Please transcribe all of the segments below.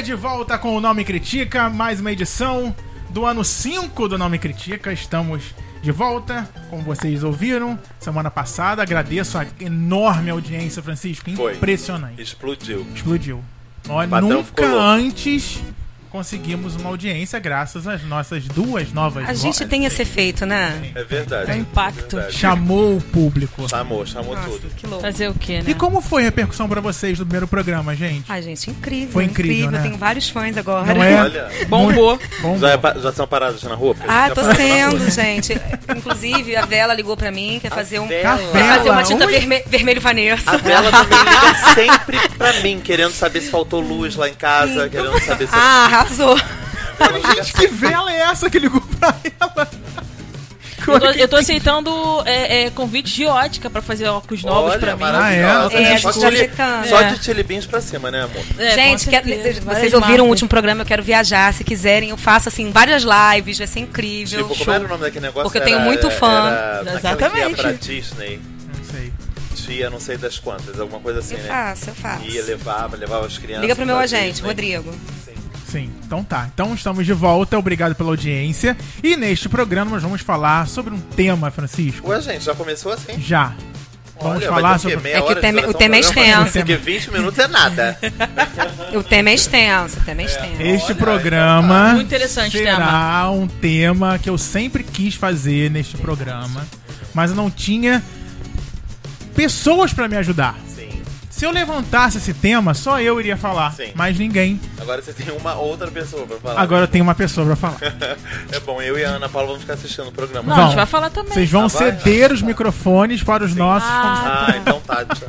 galera, de volta com o Nome Critica, mais uma edição do ano 5 do Nome Critica. Estamos de volta, como vocês ouviram semana passada. Agradeço a enorme audiência, Francisco. Foi. Impressionante. Explodiu. Explodiu. Olha, patrão nunca ficou antes conseguimos uma audiência graças às nossas duas novas A gente tem esse efeito, né? É verdade. É um impacto. Verdade. Chamou o público. Chamou, chamou Nossa, tudo. que louco. Fazer o quê, né? E como foi a repercussão pra vocês do primeiro programa, gente? Ai, gente, incrível. Foi incrível, né? Tenho vários fãs agora. Não é? Olha, Bombou. Bom, já, é já são paradas na rua? A Ah, tô sendo, gente. Inclusive, a Vela ligou pra mim, quer fazer um. Vela? Quer fazer uma tinta verme- vermelho Vanessa. A Bela também liga sempre pra mim, querendo saber se faltou luz lá em casa, querendo saber se... Ah, liga Gente, que vela é essa que ligou pra ela? Eu tô, eu tô aceitando é, é, convites de ótica pra fazer óculos novos Olha, pra mim. Ah, é? É, só a gente tá de, aceitando. só É. de chili beans pra cima, né, amor? É, gente, quer- vocês Várias ouviram o marcas. último programa? Eu quero viajar. Se quiserem, eu faço assim várias lives, vai ser incrível. Tipo, como era o nome daquele negócio? Porque eu tenho Era- muito fã. Era, Exatamente. que ia pra Disney, Não sei. tia não sei das quantas, alguma coisa assim, Eu né? faço, eu faço. Ia, levava, levava as crianças. Liga pro meu agente, Disney. Rodrigo. Sim, então tá. Então estamos de volta, obrigado pela audiência. E neste programa nós vamos falar sobre um tema, Francisco. Ué, gente, já começou assim? Já. Vamos Olha, falar sobre. É que o tema- o tema é extenso. Porque 20 minutos é nada. O tema é extenso, o tema é extenso. Este Olha, programa Muito interessante será um tema que eu sempre quis fazer neste programa, mas eu não tinha pessoas pra me ajudar. Sim. Se eu levantasse esse tema, só eu iria falar, Sim. mais ninguém. Agora você tem uma outra pessoa pra falar. Agora eu tenho uma pessoa pra falar. é bom, eu e a Ana Paula vamos ficar assistindo o programa. Não, a gente vai falar também. Vocês vão Ah, vai? ceder os microfones para os nossos. Ah, então tá. tchau.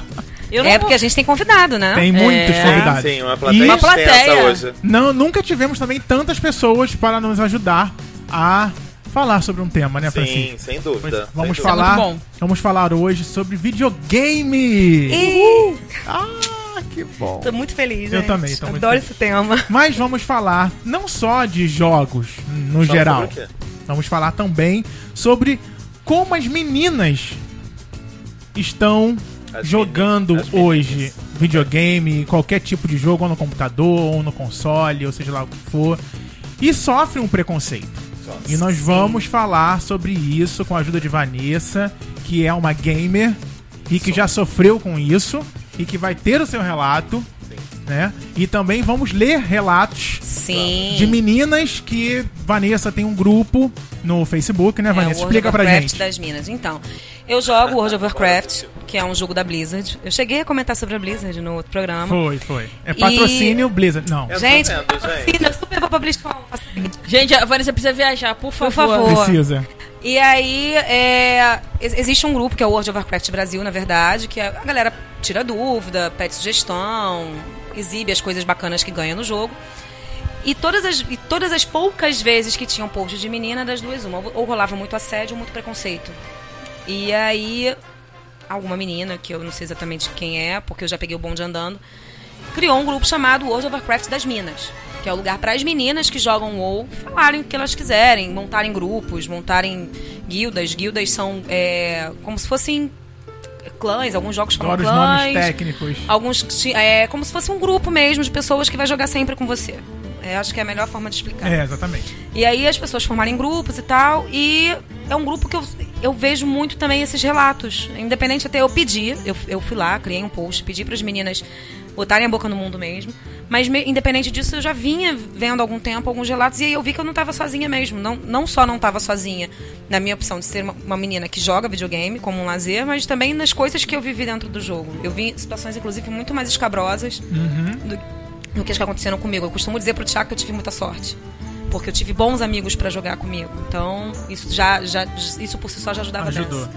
Eu não É porque a gente tem convidado, né? Tem muitos É. convidados. Sim, uma plateia E Uma extensa plateia. hoje. não, nunca tivemos também tantas pessoas para nos ajudar a falar sobre um tema, né, Sim, Francisco? sem Pois, dúvida. vamos sem dúvida. falar. muito bom. Vamos falar hoje sobre videogame. Ih, Ah, que bom. tô muito feliz, Eu gente. também, tô muito Adoro feliz. esse tema. Mas vamos falar não só de jogos no Só geral. Vamos falar também sobre como as meninas estão As jogando meni- as meninas. hoje videogame, qualquer tipo de jogo, ou no computador, ou no console, ou seja lá o que for, e sofrem um preconceito. E nós vamos falar sobre isso com a ajuda de Vanessa, que é uma gamer e que já sofreu com isso e que vai ter o seu relato, né? E também vamos ler relatos Sim. de meninas que Vanessa tem um grupo no Facebook, né, É, Vanessa? o World Explica of pra Warcraft gente. das Minas. Então, eu jogo World of Warcraft, que é um jogo da Blizzard. Eu cheguei a comentar sobre a Blizzard no outro programa. Foi, foi. É patrocínio Blizzard. Não. Gente, vendo, gente. patrocina, eu super vou pra BlizzCon. Gente, a Vanessa precisa viajar, por favor. favor. Precisa. E aí, é, ex- existe um grupo que é o World of Warcraft Brasil, na verdade, que a galera tira dúvida, pede sugestão, exibe as coisas bacanas que ganha no jogo. E todas as, e todas as poucas vezes que tinham posts de menina, das duas, uma, ou rolava muito assédio ou muito preconceito. E aí, alguma menina, que eu não sei exatamente quem é, porque eu já peguei o bonde andando, criou um grupo chamado World of Warcraft das Minas, que é o lugar para as meninas que jogam WoW falarem o que elas quiserem, montarem grupos, montarem guildas. Guildas são é, como se fossem clãs, alguns jogos Agora os nomes clãs, técnicos. alguns é como se fosse um grupo mesmo de pessoas que vai jogar sempre com você. É, acho que é a melhor forma de explicar. É, exatamente. E aí as pessoas formarem grupos e tal. E é um grupo que eu, eu vejo muito também esses relatos. Independente até eu pedi, eu, eu fui lá, criei um post, pedi para as meninas botarem a boca no mundo mesmo. Mas me- independente disso, eu já vinha vendo algum tempo alguns relatos e aí eu vi que eu não estava sozinha mesmo. Não, não só não estava sozinha na minha opção de ser uma, uma menina que joga videogame como um lazer, mas também nas coisas que eu vivi dentro do jogo. Eu vi situações, inclusive, muito mais escabrosas do, do que as que aconteceram comigo. Eu costumo dizer pro Thiago que eu tive muita sorte. Porque eu tive bons amigos para jogar comigo. Então, isso já, já isso por si só já ajudava Ajudou. dessa.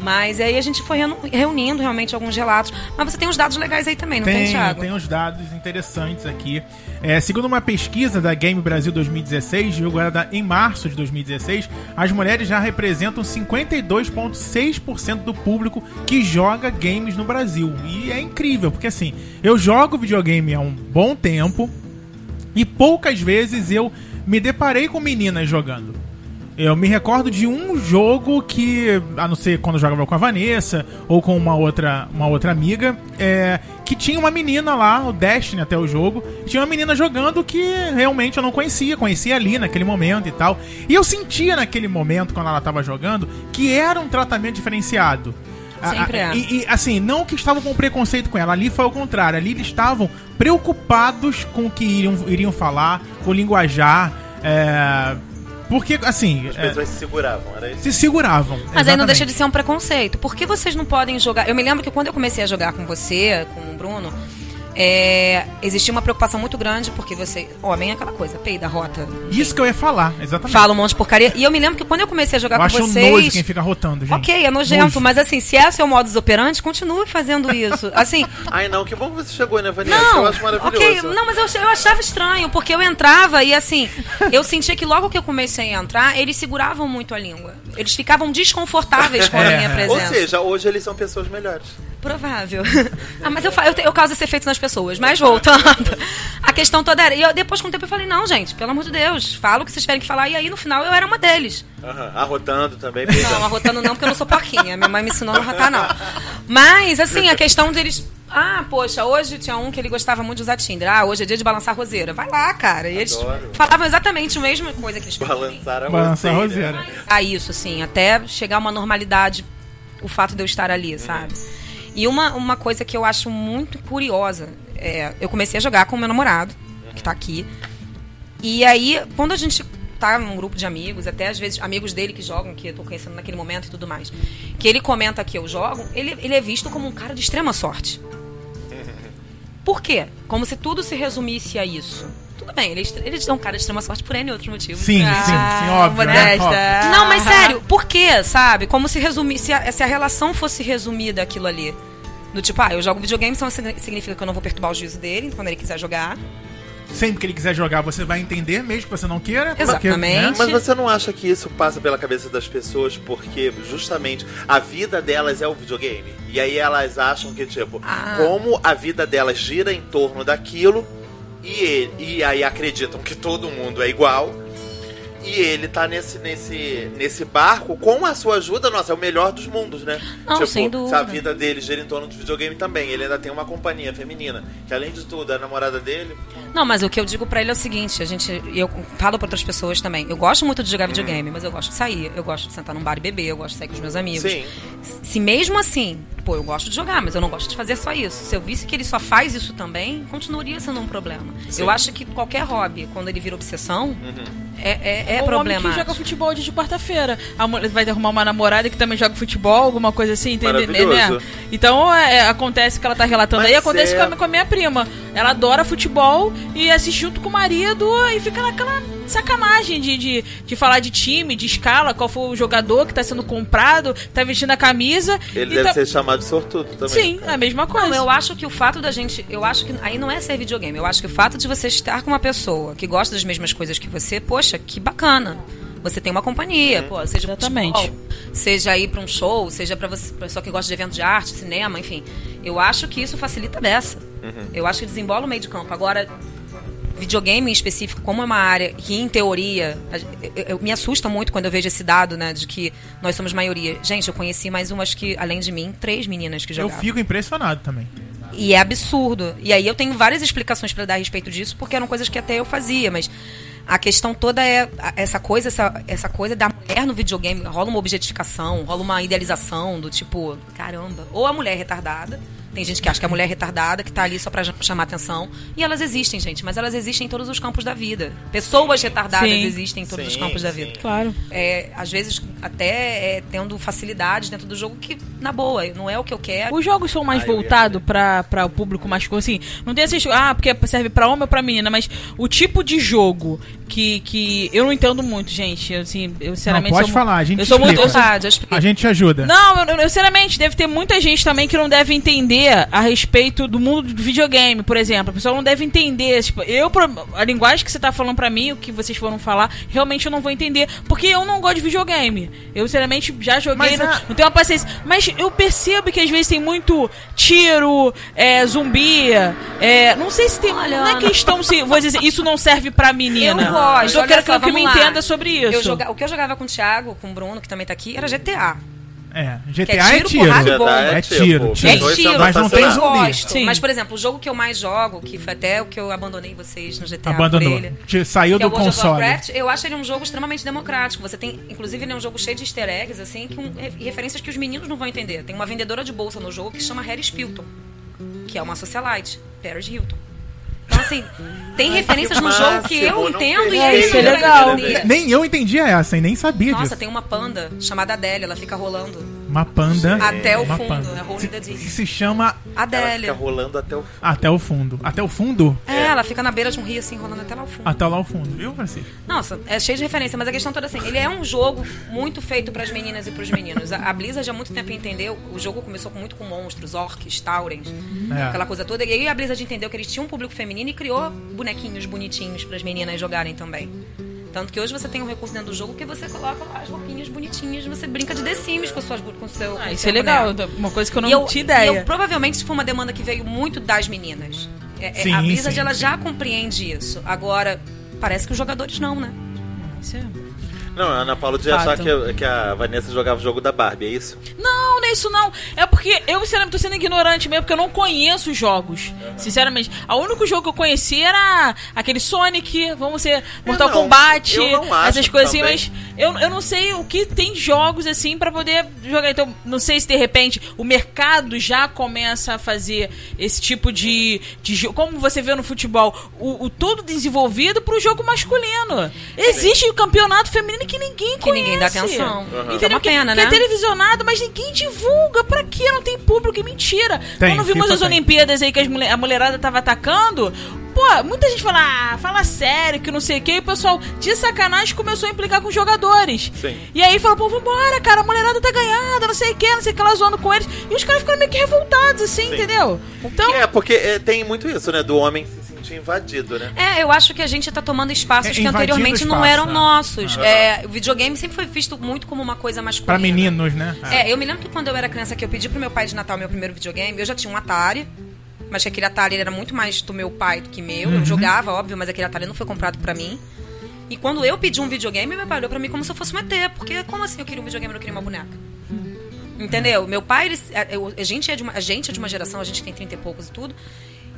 Mas aí a gente foi reunindo realmente alguns relatos. Mas você tem os dados legais aí também, não tem, Tem, Thiago? tem uns dados interessantes aqui. É, segundo uma pesquisa da Game Brasil 2016, divulgada em março de 2016, as mulheres já representam 52,6% do público que joga games no Brasil. E é incrível, porque assim, eu jogo videogame há um bom tempo e poucas vezes eu me deparei com meninas jogando. Eu me recordo de um jogo que, a não ser quando eu jogava com a Vanessa ou com uma outra, uma outra amiga, é, que tinha uma menina lá, o Destiny até o jogo, tinha uma menina jogando que realmente eu não conhecia, conhecia ali naquele momento e tal. E eu sentia naquele momento, quando ela tava jogando, que era um tratamento diferenciado. Sempre é. E, e, assim, não que estavam com preconceito com ela, ali foi o contrário. Ali eles estavam preocupados com o que iriam, iriam falar, com o linguajar. é, porque, assim, As é, pessoas se seguravam, era isso. se seguravam. Mas aí não Exatamente. deixa de ser um preconceito. Por que vocês não podem jogar? Eu me lembro que quando eu comecei a jogar com você, com o Bruno, é, existia uma preocupação muito grande, porque você, homem é aquela coisa, peida, rota. Isso que eu ia falar, exatamente. Fala um monte de porcaria. E eu me lembro que quando eu comecei a jogar eu com acho vocês. nojo quem fica rotando, gente. Ok, é nojento, Nojo. mas assim, se é seu modus operandi, continue fazendo isso. Assim, Ai, não, que bom que você chegou, né, Vanessa? não, eu acho maravilhoso. ok, não, mas eu, eu achava estranho, porque eu entrava e assim, eu sentia que logo que eu comecei a entrar, eles seguravam muito a língua. Eles ficavam desconfortáveis com a É. minha Ou presença. seja, hoje eles são pessoas melhores. Provável. ah, mas eu, fa- eu, eu causo esse efeito nas pessoas. Mas voltando. A questão toda era. E eu, depois, com o tempo, eu falei: não, gente, pelo amor de Deus, fala o que vocês tiverem que falar. E aí, no final, eu era uma deles. Aham, Arrotando também, Não, peidando. arrotando não, porque eu não sou porquinha. Minha mãe me ensinou a não arrotar, não. Mas, assim, a questão deles. Ah, poxa, hoje tinha um que ele gostava muito de usar Tinder. Ah, hoje é dia de balançar roseira. Vai lá, cara. E eles Adoro. falavam exatamente a mesma coisa que eles. Balançar a Balançar roseira. roseira. a isso, assim, até chegar a uma normalidade o fato de eu estar ali, sabe? E uma, uma coisa que eu acho muito curiosa, é, eu comecei a jogar com o meu namorado, que tá aqui. E aí, quando a gente tá num grupo de amigos, até às vezes amigos dele que jogam, que eu tô conhecendo naquele momento e tudo mais, que ele comenta que eu jogo, ele, ele é visto como um cara de extrema sorte. Por quê? Como se tudo se resumisse a isso. Tudo bem, ele, é ele é um cara de extrema sorte por N outros motivos. Sim, Ah, sim, sim, óbvio. né? Óbvio. não, mas sério, por quê, sabe? Como se resumir, se a, se a relação fosse resumida aquilo ali. Do tipo, ah, eu jogo videogame, então signi- significa que eu não vou perturbar o juízo dele quando ele quiser jogar. Sempre que ele quiser jogar, você vai entender, mesmo que você não queira. porque, Exatamente. né? Mas você não acha que isso passa pela cabeça das pessoas porque justamente a vida delas é o videogame? E aí elas acham que, tipo, Ah. como a vida delas gira em torno daquilo e, ele, e aí acreditam que todo mundo é igual. E ele tá nesse, nesse, nesse barco com a sua ajuda, nossa, é o melhor dos mundos, né? Não, sem dúvida. A vida dele gira em torno do videogame também. Ele ainda tem uma companhia feminina, que além de tudo, é a namorada dele. Não, mas o que eu digo pra ele é o seguinte, a gente, eu falo pra outras pessoas também. Eu gosto muito de jogar videogame, mas eu gosto de sair, eu gosto de sentar num bar e beber, eu gosto de sair com os meus amigos. Sim. Se mesmo assim, pô, eu gosto de jogar, mas eu não gosto de fazer só isso. Se eu visse que ele só faz isso também, continuaria sendo um problema. Sim. Eu acho que qualquer hobby, quando ele vira obsessão, é, é, é Ou o homem que joga futebol de quarta-feira. A mulher vai arrumar uma namorada que também joga futebol, alguma coisa assim, entendeu? Maravilhoso. Né? Então é, é, acontece que ela tá relatando Mas aí, acontece é- com, a, com a minha prima. Ela adora futebol e assiste junto com o marido e fica naquela sacanagem de, de, de falar de time, de escala, qual foi o jogador que tá sendo comprado, tá vestindo a camisa. Ele e deve tá- ser chamado de sortudo também. Sim, é a mesma coisa. Não, eu acho que o fato da gente. Eu acho que. Aí não é ser videogame. Eu acho que o fato de você estar com uma pessoa que gosta das mesmas coisas que você, poxa, que bacana. Você tem uma companhia, pô, seja Exatamente. futebol, seja ir pra um show, seja pra você, pessoa que gosta de evento de arte, cinema, enfim. Eu acho que isso facilita dessa. Eu acho que desembola o meio de campo. Agora, videogame em específico, como é uma área que, em teoria, a- eu, eu- me assusta muito quando eu vejo esse dado, né, de que nós somos maioria. Gente, eu conheci mais umas que, além de mim, três meninas que Eu jogavam. fico impressionado também. E é absurdo. E aí eu tenho várias explicações pra dar a respeito disso, porque eram coisas que até eu fazia, mas a questão toda é essa coisa, essa, essa coisa da mulher no videogame, rola uma objetificação, rola uma idealização do tipo, caramba, ou a mulher é retardada, tem gente que acha que a mulher é retardada, que tá ali só pra ja- chamar atenção, e elas existem, gente, mas elas existem em todos os campos da vida. Pessoas retardadas Sim. existem em todos os Sim, campos da sim. vida Claro. é, às vezes até é, tendo facilidades dentro do jogo que, na boa, não é o que eu quero. Os jogos são mais Ah, voltados pra para o público masculino, assim, não tem esses, ah, porque serve pra homem ou pra menina, mas o tipo de jogo que, que eu não entendo muito, gente, eu, assim, eu Não, sinceramente pode sou, falar, a gente eu sou muito, explico. A gente te ajuda. não, eu, eu, sinceramente, deve ter muita gente também que não deve entender a respeito do mundo do videogame, por exemplo. A pessoa não deve entender. Tipo, eu, a linguagem que você tá falando pra mim, o que vocês foram falar, realmente eu não vou entender. Porque eu não gosto de videogame. Eu, sinceramente, já joguei, Mas não, a- não tenho uma paciência. Mas eu percebo que às vezes tem muito tiro, é, zumbi. é, não sei se tem. Olha, não é questão se. Vou dizer, isso não serve pra menina. Eu gosto. Eu quero só, que eu me entenda sobre isso. Eu joga- o que eu jogava com o Thiago, com o Bruno, que também tá aqui, era GTA. É, Que GTA é é tiro, porrada bomba. É tiro, É tiro, mas não tem zumbi. Sim. Mas, por exemplo, o jogo que eu mais jogo, que foi até o que eu abandonei vocês no GTA Abandonou. por ele, Te- Saiu que é do o World of console. Warcraft, eu acho ele um jogo extremamente democrático. Você tem, inclusive, ele é um jogo cheio de easter eggs, assim, que um- referências que os meninos não vão entender. Tem uma vendedora de bolsa no jogo que chama Harris Pilton, que é uma socialite, Paris Hilton. Então, assim, tem referências no jogo que eu entendo e ele isso não é legal. Nem eu entendia essa e nem sabia Nossa, disso. tem uma panda chamada Adélia, ela fica rolando Uma panda. até o uma fundo, é the Que Deep. se chama Ela fica Adélia. rolando até o até o fundo. Até o fundo? É, ela fica na beira de um rio, assim, rolando até lá o fundo. Até lá o fundo, viu, Francisco? Nossa, é cheio de referência, mas a questão toda assim, ele é um jogo muito feito pras meninas e pros meninos. A, a Blizzard há muito tempo entendeu, o jogo começou com muito com monstros, orcs, taurens, É. aquela coisa toda. E aí a Blizzard entendeu que eles tinham um público feminino e criou bonequinhos bonitinhos pras meninas jogarem também. Tanto que hoje você tem um recurso dentro do jogo que você coloca lá as roupinhas bonitinhas, você brinca de The Sims com, suas, com o seu. com Ah, o isso seu é legal. boneco. Uma coisa que eu não eu, tinha ideia. eu, provavelmente isso foi uma demanda que veio muito das meninas. É, é, Sim, a Blizzard sim, ela sim. já compreende isso. Agora, parece que os jogadores não, né? Isso é- Não, a Ana Paula dizia só que, que a Vanessa jogava o jogo da Barbie, é isso? Não, não é isso não. É porque eu, sinceramente, tô sendo ignorante mesmo, porque eu não conheço os jogos. Sinceramente. O único jogo que eu conheci era aquele Sonic, vamos ser Mortal não, Kombat, eu não acho essas coisas assim, também. mas eu, eu não sei o que tem jogos assim pra poder jogar. Então, não sei se de repente o mercado já começa a fazer esse tipo de, de jogo. Como você vê no futebol, o, o todo desenvolvido pro jogo masculino. Existe o campeonato feminino que ninguém Que conhece. ninguém dá atenção. Uhum. É uma pena, que né? é televisionado, mas ninguém divulga. Pra quê? Não tem público, que mentira. Tem, Quando vimos as tem. Olimpíadas aí que as mulher- a mulherada tava atacando, pô, muita gente fala, ah, fala sério, que não sei o que, e o pessoal, de sacanagem, começou a implicar com os jogadores. Sim. E aí falou, pô, vambora, cara, a mulherada tá ganhando, não sei o que, não sei o que, ela zoando com eles. E os caras ficaram meio que revoltados, assim, entendeu? Então, É, porque é, tem muito isso, né? Do homem se invadido, né? É, eu acho que a gente tá tomando espaços É, que anteriormente não espaço, eram né? nossos. É, o videogame sempre foi visto muito como uma coisa masculina. Pra meninos, né? É, eu me lembro que quando eu era criança que eu pedi pro meu pai de Natal meu primeiro videogame, eu já tinha um Atari. Mas que aquele Atari era muito mais do meu pai do que meu. Eu jogava, óbvio, mas aquele Atari não foi comprado pra mim. E quando eu pedi um videogame, meu pai olhou pra mim como se eu fosse um ET. Porque como assim eu queria um videogame e não queria uma boneca? Entendeu? Meu pai, ele, a, eu- a gente é de uma, a gente é de uma geração, a gente tem 30 e poucos e tudo,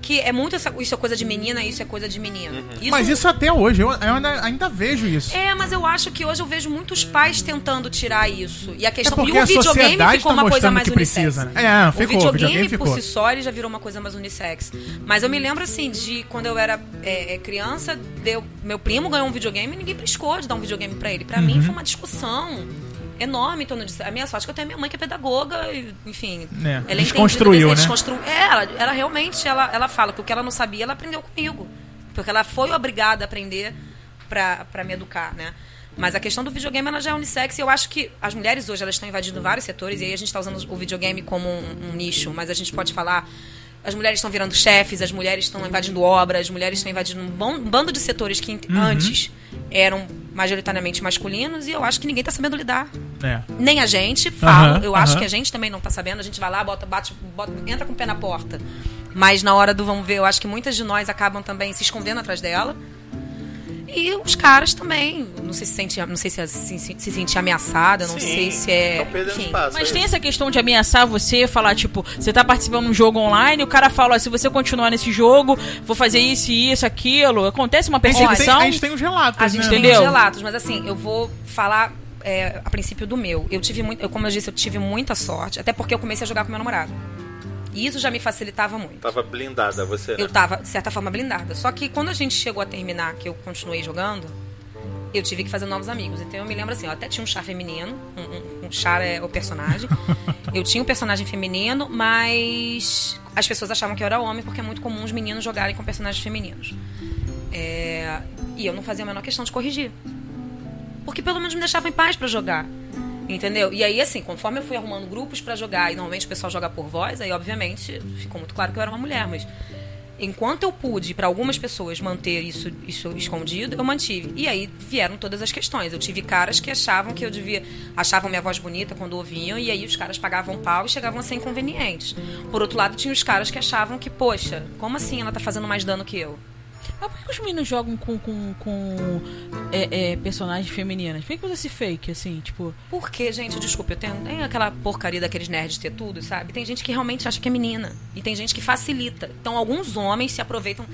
que é muito essa, isso é coisa de menina, isso é coisa de menino. Isso- Mas isso até hoje, eu, eu ainda, ainda vejo isso. é, mas eu acho que hoje eu vejo muitos pais tentando tirar isso. E a É questão porque e o a videogame sociedade ficou tá uma coisa mais que unissex. precisa, né? É, ficou, o o videogame, videogame por ficou. si só ele já virou uma coisa mais unissex. Mas eu me lembro assim de quando eu era é, é, criança, deu, meu primo ganhou um videogame e ninguém priscou de dar um videogame pra ele. Pra Uhum. mim foi uma discussão enorme em torno disso. A minha sorte é que eu tenho a minha mãe que é pedagoga, e, enfim. É, ela é desconstruiu, né? desconstru- É, ela, ela realmente ela, ela fala que o que ela não sabia, ela aprendeu comigo. Porque ela foi obrigada a aprender pra me educar, né? Mas a questão do videogame ela já é unissex e eu acho que as mulheres hoje elas estão invadindo vários setores e aí a gente está usando o videogame como um, um nicho, mas a gente pode falar as mulheres estão virando chefes, as mulheres estão invadindo obras, as mulheres estão invadindo um, bom- um bando de setores que Uhum. antes eram majoritariamente masculinos e eu acho que ninguém está sabendo lidar. É. Nem a gente, falo. Aham, eu acho aham. que a gente também não tá sabendo. A gente vai lá, bota, bate, bota, entra com o pé na porta. Mas na hora do vamos ver, eu acho que muitas de nós acabam também se escondendo atrás dela. E os caras também. Não sei se sente, não sei se, se, se, se sente ameaçada, não Sim, sei se é. espaço. Mas aí. tem essa questão de ameaçar você, falar, tipo, você tá participando de um jogo online, o cara fala, ó, se você continuar nesse jogo, vou fazer isso, isso, aquilo. Acontece uma A gente, tem, perseguição. a gente tem os relatos, A gente né? tem uns relatos, mas assim, eu vou falar é, a princípio do meu. Eu tive muito, eu, como eu disse, eu tive muita sorte, até porque eu comecei a jogar com meu namorado. E isso já me facilitava muito. Tava blindada você, né? Eu tava, de certa forma, blindada. Só que quando a gente chegou a terminar, que eu continuei jogando, eu tive que fazer novos amigos. Então eu me lembro assim, eu até tinha um char feminino, um, um, um char é o personagem. eu tinha um personagem feminino, mas as pessoas achavam que eu era homem, porque é muito comum os meninos jogarem com personagens femininos. É, e eu não fazia a menor questão de corrigir. Porque pelo menos me deixavam em paz pra jogar. Entendeu? E aí, assim, conforme eu fui arrumando grupos pra jogar, e normalmente o pessoal joga por voz, aí obviamente ficou muito claro que eu era uma mulher, mas enquanto eu pude, para algumas pessoas, manter isso, isso escondido, eu mantive. E aí vieram todas as questões. Eu tive caras que achavam que eu devia. achavam minha voz bonita quando ouviam, e aí os caras pagavam pau e chegavam a ser inconvenientes. Por outro lado, tinha os caras que achavam que, poxa, como assim ela tá fazendo mais dano que eu? Mas por que os meninos jogam com, com, com é, é, personagens femininas? Por que, que usa esse fake, assim, tipo... Porque, gente, desculpa, eu tenho, tem aquela porcaria daqueles nerds ter tudo, sabe? Tem gente que realmente acha que é menina. E tem gente que facilita. Então, alguns homens se aproveitam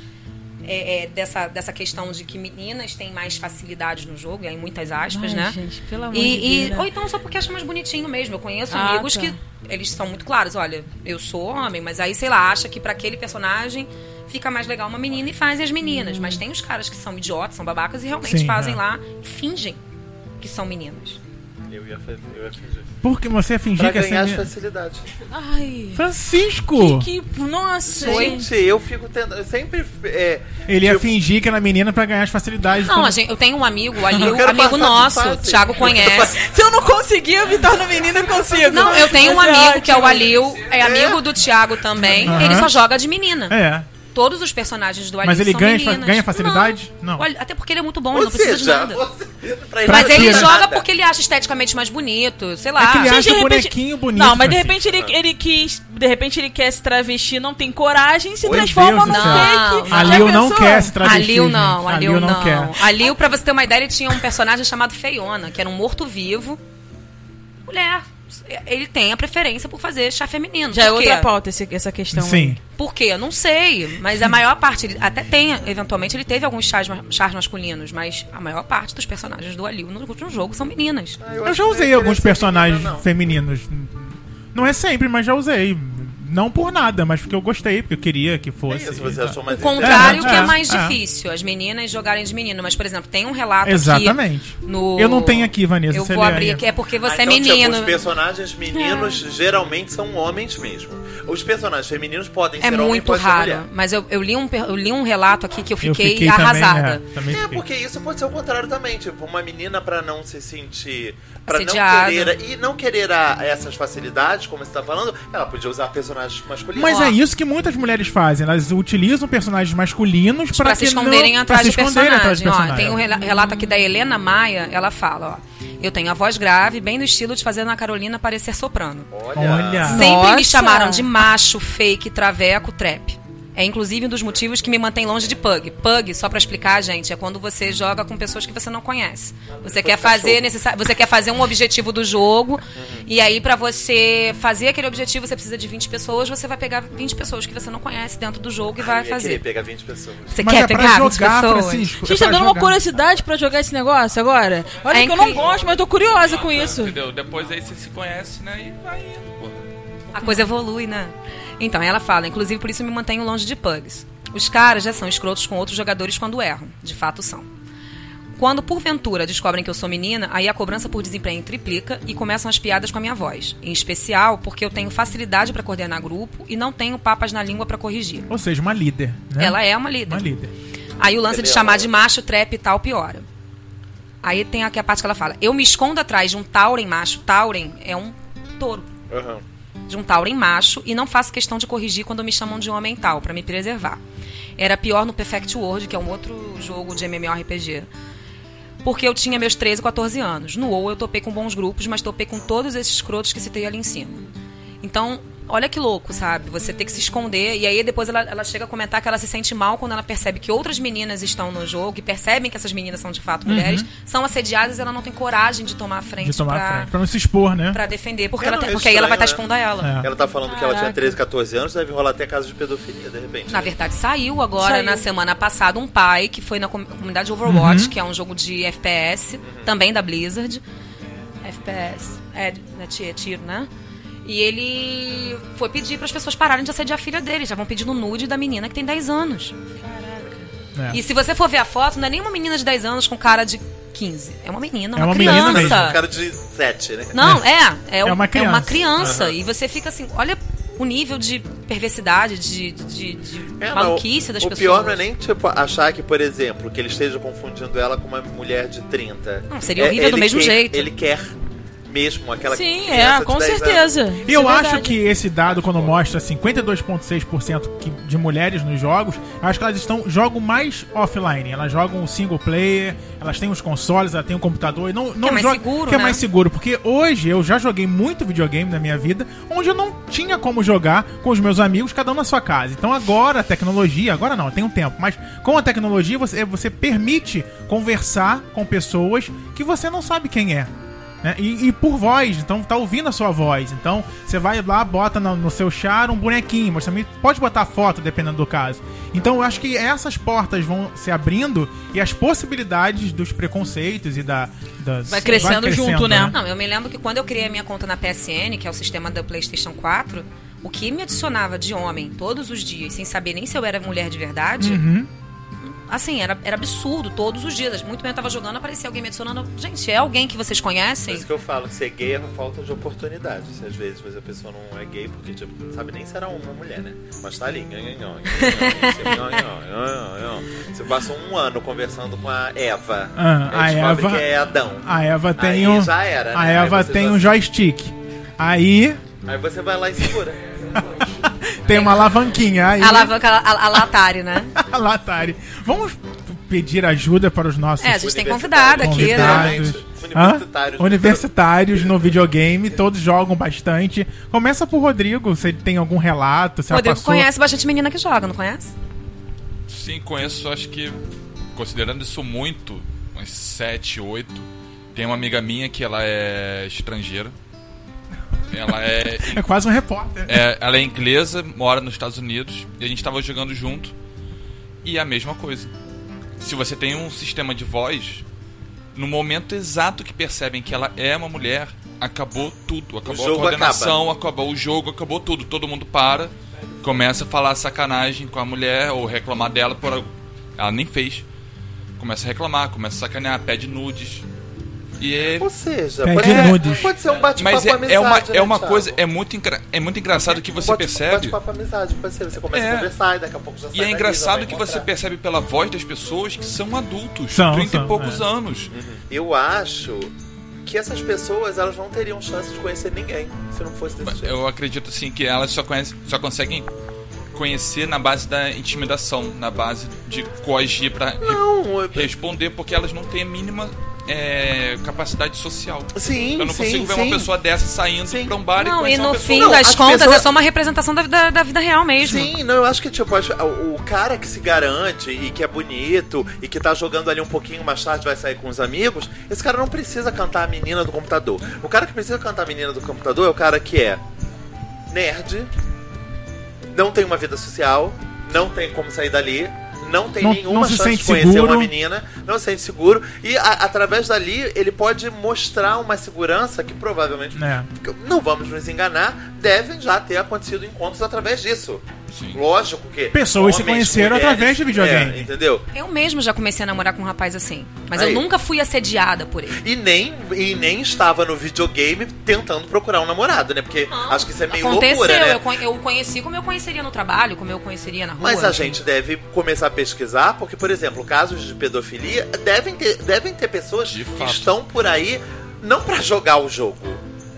é, é, dessa, dessa questão de que meninas têm mais facilidades no jogo, e aí muitas aspas, Ai, né? gente, pelo amor E, de Deus. ou então só porque acha mais bonitinho mesmo. Eu conheço Ah, amigos tá. que eles são muito claros. Olha, eu sou homem, mas aí, sei lá, acha que pra aquele personagem fica mais legal uma menina e fazem as meninas. Mas tem os caras que são idiotas, são babacas e realmente Sim, fazem é. lá e fingem que são meninas. Eu ia fazer, eu ia fingir. Porque você ia fingir Pra que ganhar as essa. facilidades. Ai... Francisco! Que, nossa, gente. Gente, eu fico tentando. Eu sempre. É, Ele ia tipo, fingir que era menina pra ganhar as facilidades. Não, como- a gente, eu tenho um amigo, ali, Eu um amigo nosso, fase. Thiago conhece. Se eu não conseguir, eu me torno menina, eu consigo. Não, eu tenho um ser amigo que é o. Alil, é amigo do Thiago também. Aham. Ele só joga de menina. É. Todos os personagens do Alil Mas ele são ganha- meninas. ganha facilidade? Não. O Alil- Até porque ele é muito bom, Ou não precisa de nada. pra ele Mas não ele joga nada. porque ele acha esteticamente mais bonito, sei lá. É que ele acha o bonequinho bonito. Não, mas de Francisco. repente ele, ele quis. De repente ele quer se travestir, não tem coragem, se Meu transforma Deus céu. fake. Não, A Lil não quer se travestir. Alil não, gente. Alil não. quer. Alil, pra você ter uma ideia, ele tinha um personagem chamado Feiona, que era um morto-vivo. Mulher. Ele tem a preferência por fazer chá feminino. Já é outra pauta esse- essa questão. Sim. aí. Por quê? Eu não sei. Mas a maior parte, ele até tem, eventualmente, ele teve alguns chás, chás masculinos, mas a maior parte dos personagens do Alil no último jogo são meninas. Ah, Eu acho já usei alguns personagens menina, não. femininos. Não é sempre, mas já usei. Não por nada, mas porque eu gostei, porque eu queria que É fosse. isso, você achou mais O contrário É, que é, é, mais é. difícil, as meninas jogarem de menino. Mas, por exemplo, tem um relato Exatamente. aqui no... Eu não tenho aqui, Vanessa. Eu vou abrir aí. aqui, é porque Ah, você é então, tipo, menino. os personagens meninos geralmente são homens mesmo. Os personagens femininos podem É ser homem, muito raro. Mas eu, eu, li um, eu li um relato aqui que eu Eu fiquei, fiquei arrasada. Também, é, também É, fiquei. porque isso pode ser o contrário também. Tipo, uma menina pra não se sentir. Pra não Assediada. querer. E não querer a- essas facilidades, como você tá falando, ela podia usar personagens masculinos. Mas é isso que muitas mulheres fazem. Elas utilizam personagens masculinos pra, Pra se que esconderem não, atrás do se esconderem atrás personagem. do Ó, tem um rela- relato aqui da Helena Maia, ela fala, ó. Eu tenho a voz grave, bem no estilo de fazer a Ana Carolina parecer soprano. Olha. Olha. Sempre Nossa. me chamaram de macho, fake, traveco, trap. É inclusive um dos motivos que me mantém longe de pug. Pug, só pra explicar, gente, é quando você joga com pessoas que você não conhece. Você quer fazer necessa- você quer fazer um objetivo do jogo e aí pra você fazer aquele objetivo você precisa de 20 pessoas, você vai pegar 20 pessoas que você não conhece dentro do jogo e vai querer fazer. pegar 20 pessoas. Você Mas quer é pra pegar 20 jogar, pessoas? Francisco. é Gente, tá pra dando uma curiosidade pra jogar esse negócio agora? Olha É que eu não gosto, mas eu tô curiosa com isso. Entendeu? Depois aí você se conhece, né? E vai indo, pô. A coisa evolui, né? Então, ela fala, inclusive por isso me mantenho longe de pugs. Os caras já são escrotos com outros jogadores quando erram. De fato são. Quando, porventura, descobrem que eu sou menina, aí a cobrança por desempenho triplica e começam as piadas com a minha voz. Em especial porque eu tenho facilidade para coordenar grupo e não tenho papas na língua para corrigir. Ou seja, uma líder. Né? Ela é uma líder. uma líder. Aí o lance de chamar de macho, trap e tal piora. Aí tem aqui a parte que ela fala: Eu me escondo atrás de um Tauren macho. Tauren é um touro. Aham. De um Tauren macho e não faço questão de corrigir quando me chamam de homem tal, pra me preservar. Era pior no Perfect World, que é um outro jogo de MMORPG. Porque eu tinha meus 13, 14 anos. No WoW eu topei com bons grupos, mas topei com todos esses escrotos que citei ali em cima. Então, olha que louco, sabe? Você ter que se esconder. E aí depois ela, ela chega a comentar que ela se sente mal quando ela percebe que outras meninas estão no jogo e percebem que essas meninas são de fato mulheres, são assediadas e ela não tem coragem de tomar a frente, Uhum. De tomar pra, a frente. Pra não se expor, né? pra defender. Porque, É, ela não, tem- é porque aí ela vai estar estranho, né? expondo ela. É. Ela tá falando que ela tinha Caraca. 13, 14 anos, deve rolar até caso de pedofilia, de repente. Na né? verdade, saiu agora, Saiu. na semana passada, um pai que foi na com- comunidade Overwatch, que é um jogo de FPS, também da Blizzard. FPS, é, né, ti- é tiro, né? E ele foi pedir para as pessoas pararem de assediar a filha dele. Já vão pedindo nude da menina que tem 10 anos. É. E se você for ver a foto, não é nem uma menina de 10 anos com cara de 15. É uma menina, É uma, uma menina criança. mesmo, Um cara de 7, né? Não, é. É, um- uma é uma criança. criança. E você fica assim, olha o nível de perversidade, de, de, de É, não, maluquice das o pessoas. pior não é nem, tipo, achar que, por exemplo, que ele esteja confundindo ela com uma mulher de 30. Não, seria É, horrível do mesmo quer- jeito. Ele quer mesmo aquela Sim, é, com 10 anos. certeza. E eu é acho que esse dado, quando mostra 52,6% que- de mulheres nos jogos, eu acho que elas estão jogam mais offline. Elas jogam o single player, elas têm os consoles, elas têm o computador. E não, não é mais seguro, Que é né? mais seguro. Porque hoje eu já joguei muito videogame na minha vida, onde eu não tinha como jogar com os meus amigos, cada um na sua casa. Então agora a tecnologia, agora não, tem um tempo, mas com a tecnologia você, você permite conversar com pessoas que você não sabe quem é. Né? E, e por voz, então tá ouvindo a sua voz. Então você vai lá, bota no, no seu char um bonequinho, mas também pode botar foto, dependendo do caso. Então eu acho que essas portas vão se abrindo e as possibilidades dos preconceitos e da. das- Vai crescendo junto, né? Não, eu me lembro que quando eu criei a minha conta na PSN, que é o sistema da PlayStation 4, o que me adicionava de homem todos os dias, sem saber nem se eu era mulher de verdade, Uhum. Assim, era, era absurdo todos os dias. Muito bem eu tava jogando, aparecia alguém me adicionando. Gente, é alguém que vocês Por conhecem? isso que eu falo ser gay é uma falta de oportunidade. Se às vezes a pessoa não é gay porque, tipo, não sabe nem se era ou mulher, né? Mas tá ali. Você passa um ano conversando com a Eva. Ah, aí a descobre Eva- que é Adão. A Eva tem Aí um. já era, né? A Aí Eva você tem um joystick. Aí Aí você vai lá e segura. tem uma alavanquinha. Aí A alavanca, a, a, Latari, né? a Latari. Vamos pedir ajuda para os nossos É, a gente tem convidado aqui, né? Universitários. Universitários no videogame, todos jogam bastante. Começa por Rodrigo, se ele tem algum relato, se Rodrigo passou. conhece bastante menina que joga, não conhece? Sim, conheço, acho que, considerando isso muito, uns 7, 8. Tem uma amiga minha que ela é estrangeira. Ela é, É quase um repórter. é- ela é inglesa, mora nos Estados Unidos, e a gente tava jogando junto. E é a mesma coisa. Se você tem um sistema de voz, no momento exato que percebem que ela é uma mulher, acabou tudo. Acabou a coordenação, acabou o jogo, acabou tudo. Todo mundo para, começa a falar sacanagem com a mulher ou reclamar dela por algo. Ela nem fez. Começa a reclamar, começa a sacanear, pede nudes. E é, Ou seja, pode, nudes. pode ser um bate-papo mas é, amizade, é uma, né, é uma Thiago? coisa, é muito, engra- é muito engraçado que você Bate- percebe. Bate-papo amizade, pode ser. Você começa É. a conversar e daqui a pouco já sai E é engraçado que você encontrar. percebe pela voz das pessoas que são adultos, São, 30 são, e poucos é. anos. Eu acho que essas pessoas elas não teriam chance de conhecer ninguém se não fosse desse jeito. Eu acredito assim que elas só, conhecem, só conseguem conhecer na base da intimidação, na base de coagir pra re- responder, porque elas não têm a mínima é, capacidade social. sim, Eu não sim, consigo ver sim. uma pessoa dessa saindo Sim. pra um bar e Não, e uma no pessoa. fim Não, das as contas pessoas- é só uma representação da, da, da vida real mesmo. Sim, não, eu acho que tipo, o cara que se garante e que é bonito e que tá jogando ali um pouquinho mais tarde vai sair com os amigos, esse cara não precisa cantar a menina do computador. O cara que precisa cantar a menina do computador é o cara que é nerd, não tem uma vida social, não tem como sair dali, não tem Não- nenhuma não se chance de conhecer seguro. uma menina, não se sente seguro e a- através dali ele pode mostrar uma segurança que provavelmente É. não vamos nos enganar, devem já ter acontecido encontros através disso. Sim. Lógico que. Pessoas se conheceram através de videogame. é, entendeu? Eu mesmo já comecei a namorar com um rapaz assim. Mas Aí. eu nunca fui assediada por ele. E nem, e nem estava no videogame tentando procurar um namorado, né? Porque Não, acho que isso é meio Aconteceu, loucura, né? eu, eu o conheci como eu conheceria no trabalho, como eu conheceria na rua. Mas a enfim. gente deve começar a pesquisar, porque, por exemplo, casos de pedofilia devem ter, devem ter pessoas De que fato. estão por aí não pra jogar o jogo.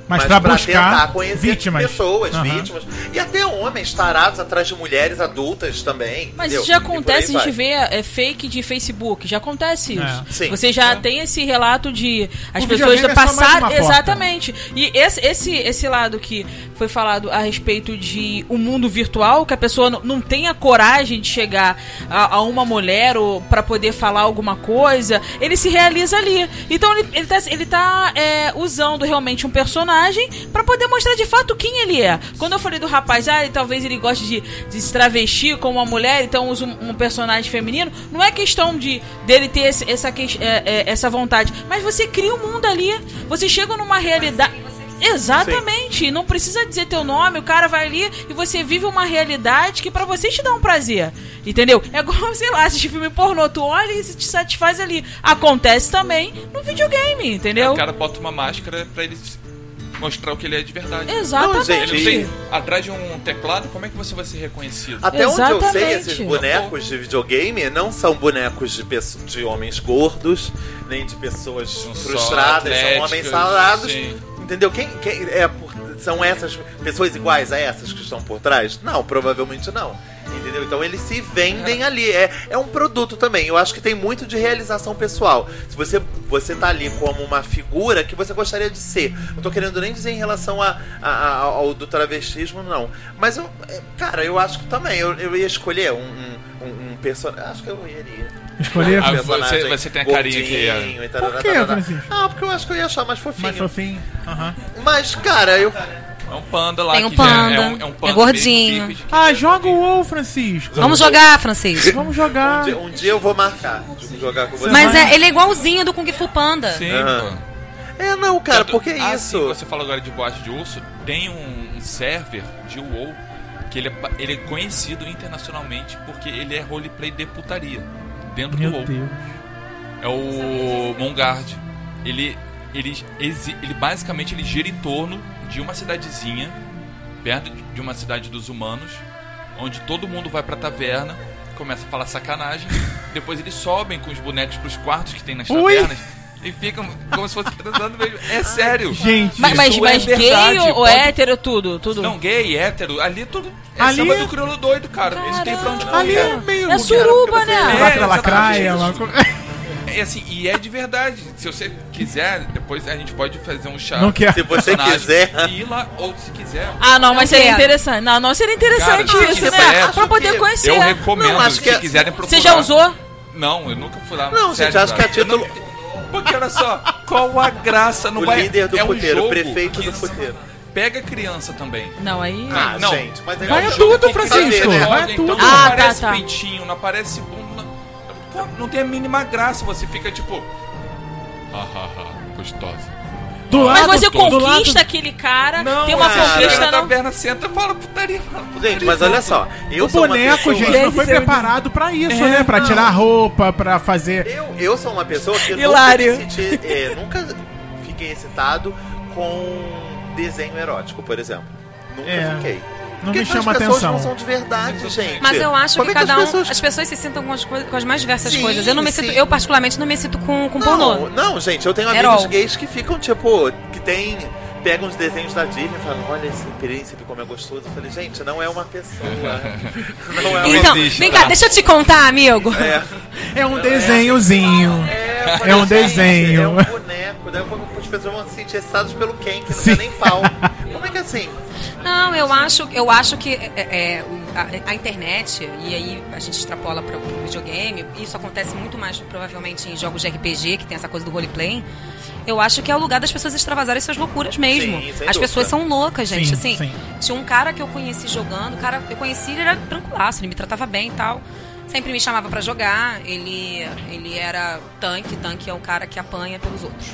Mas pra buscar tentar conhecer vítimas. pessoas, Aham. vítimas. E até homens tarados atrás de mulheres adultas também. Mas entendeu? isso já acontece, a gente vê é, fake de Facebook, já acontece isso. É. Sim. Você já tem esse relato de as O pessoas é passar porta. exatamente. E esse, esse esse lado que foi falado a respeito de o mundo virtual, que a pessoa não, tem a coragem de chegar a, a uma mulher ou para poder falar alguma coisa, ele se realiza ali. Então ele, ele tá, ele tá é, usando realmente um personagem para poder mostrar de fato quem ele é. Quando eu falei do rapaz, ah, ele- talvez ele goste de, de se travestir como uma mulher, então usa um, um personagem feminino, não é questão de dele ter esse- essa, é, é, essa vontade, mas você cria um mundo ali. Você chega numa realidade. Exatamente, não precisa dizer teu nome, o cara vai ali e você vive uma realidade que pra você te dá um prazer. Entendeu? É igual, sei lá, assistir filme pornô, tu olha e se te satisfaz ali. Acontece também no videogame, entendeu? O cara bota uma máscara pra ele mostrar o que ele é de verdade. Exatamente. Não, Ele gente, tem atrás de um teclado, como é que você vai ser reconhecido? Até onde eu sei, Exatamente. esses bonecos de videogame não são bonecos de, de homens gordos, nem de pessoas frustradas, são homens salados. sim. Entendeu? Quem, quem é por- são essas pessoas iguais a essas que estão por trás? Não, provavelmente não. Entendeu? Então eles se vendem ali. É, é um produto também. Eu acho que tem muito de realização pessoal. Se você, você tá ali como uma figura que você gostaria de ser. Não tô querendo nem dizer em relação a, a- a- ao do travestismo, não. Mas eu, é, cara, eu acho que também. Eu, eu ia escolher um, um, um, um personagem. Acho que eu iria. Escolher Ah, Um você- você tem a carinha que é- gordinho tarará, Por tarará. Francisco? Ah, porque eu acho que eu ia achar mais fofinho. mais fofinho. Aham. Mas, cara, eu. É um panda lá Tem um que já panda, é, um, é um é panda gordinho. bípede que- Ah, joga o WoW, Francisco. Vamos jogar, Francisco. Vamos Um jogar. dia, um dia eu vou marcar jogar com você. Mas é, ele é igualzinho do Kung Fu Panda. Sim, pô. É, não, cara, Tanto- porque ah, isso. sim, você falou agora de boate de urso. Tem um, um server de WoW que ele é, ele é conhecido internacionalmente porque ele é roleplay de putaria dentro do Meu WoW. Deus. É o Mongard. Ele, ele, ele basicamente ele gira em torno de uma cidadezinha, perto de- uma cidade dos humanos, onde todo mundo vai pra taverna, começa a falar sacanagem, depois eles sobem com os bonecos pros quartos que tem nas Ui! tavernas e ficam como se fosse transando mesmo. É sério. Gente, Mas, mas, mas é gay verdade, ou, pode- hétero, tudo? tudo. Não, gay, hétero, ali tudo é Ali- samba do crioulo doido, cara. Eles têm pra onde ali correr. é É suruba, É, né? Exatamente lacraia. uma co- É assim, e é de verdade. Se você quiser, depois a gente pode fazer um chá. Não quero. Se você quiser. E ir lá, ou se quiser. Ah, não, mas seria interessante. Não, não seria interessante Cara, se isso, né? acho Pra poder que- conhecer. Eu recomendo, Não, acho se que é- quiserem procurar. Você já usou? Não, eu nunca fui lá. Não, gente, acho que é. Eu não- título- Porque olha só, qual a graça? Não O vai... líder do é um puteiro, o prefeito que do puteiro. Pega criança também. Não, aí. Ah, não. gente, mas aí Vai é um tudo, Francisco, né? vai Olha, tudo. Então não Ah, tá, aparece tá. peitinho, não aparece bunda. Pô, não tem a mínima graça, você fica tipo. Hahaha, gostosa. Do Mas lado, você do lado- conquista aquele cara, Não, tem uma cara, conquista, na não. taverna senta e fala putaria, fala putaria. Gente, mas olha só. Eu O sou uma boneco, pessoa... gente, não foi preparado pra isso, É, né? Pra não. tirar roupa, pra fazer. Eu, eu sou uma pessoa que Hilário. nunca me senti, é, nunca fiquei excitado com desenho erótico, por exemplo. Nunca É, fiquei. Não Porque me chama as pessoas atenção. não são de verdade, gente. Mas eu acho Como que é as cada um. pessoas- As pessoas se sintam com as, coisas- com as mais diversas Sim, coisas. Eu não me sinto. sim. Eu, particularmente, não me sinto com, com Não, pornô. não, gente, eu tenho amigos gays que ficam, tipo, que tem. Pegam os desenhos da Disney e falam, olha esse príncipe como é gostoso. Eu falei, gente, não é uma pessoa. não é uma Então, vem cá, deixa eu te contar, amigo. É, É um desenhozinho. é, eu É um gente, desenho. É um boneco. Daí as pessoas vão se sentir excitadas pelo Ken, que não Sim. tem nem pau. Como é que é assim? Não, eu acho, eu acho que é, é, a, a internet, e aí a gente extrapola para o videogame, isso acontece muito mais provavelmente em jogos de RPG, que tem essa coisa do roleplay. Eu acho que é o lugar das pessoas extravasarem suas loucuras mesmo. Sim, As dúvida. pessoas são loucas, gente. Sim, assim, sim. tinha um cara que eu conheci jogando, o cara eu conheci, ele era tranquilaço, ele me tratava bem e tal. Sempre me chamava pra jogar, ele, ele era tanque, tanque é o cara que apanha pelos outros.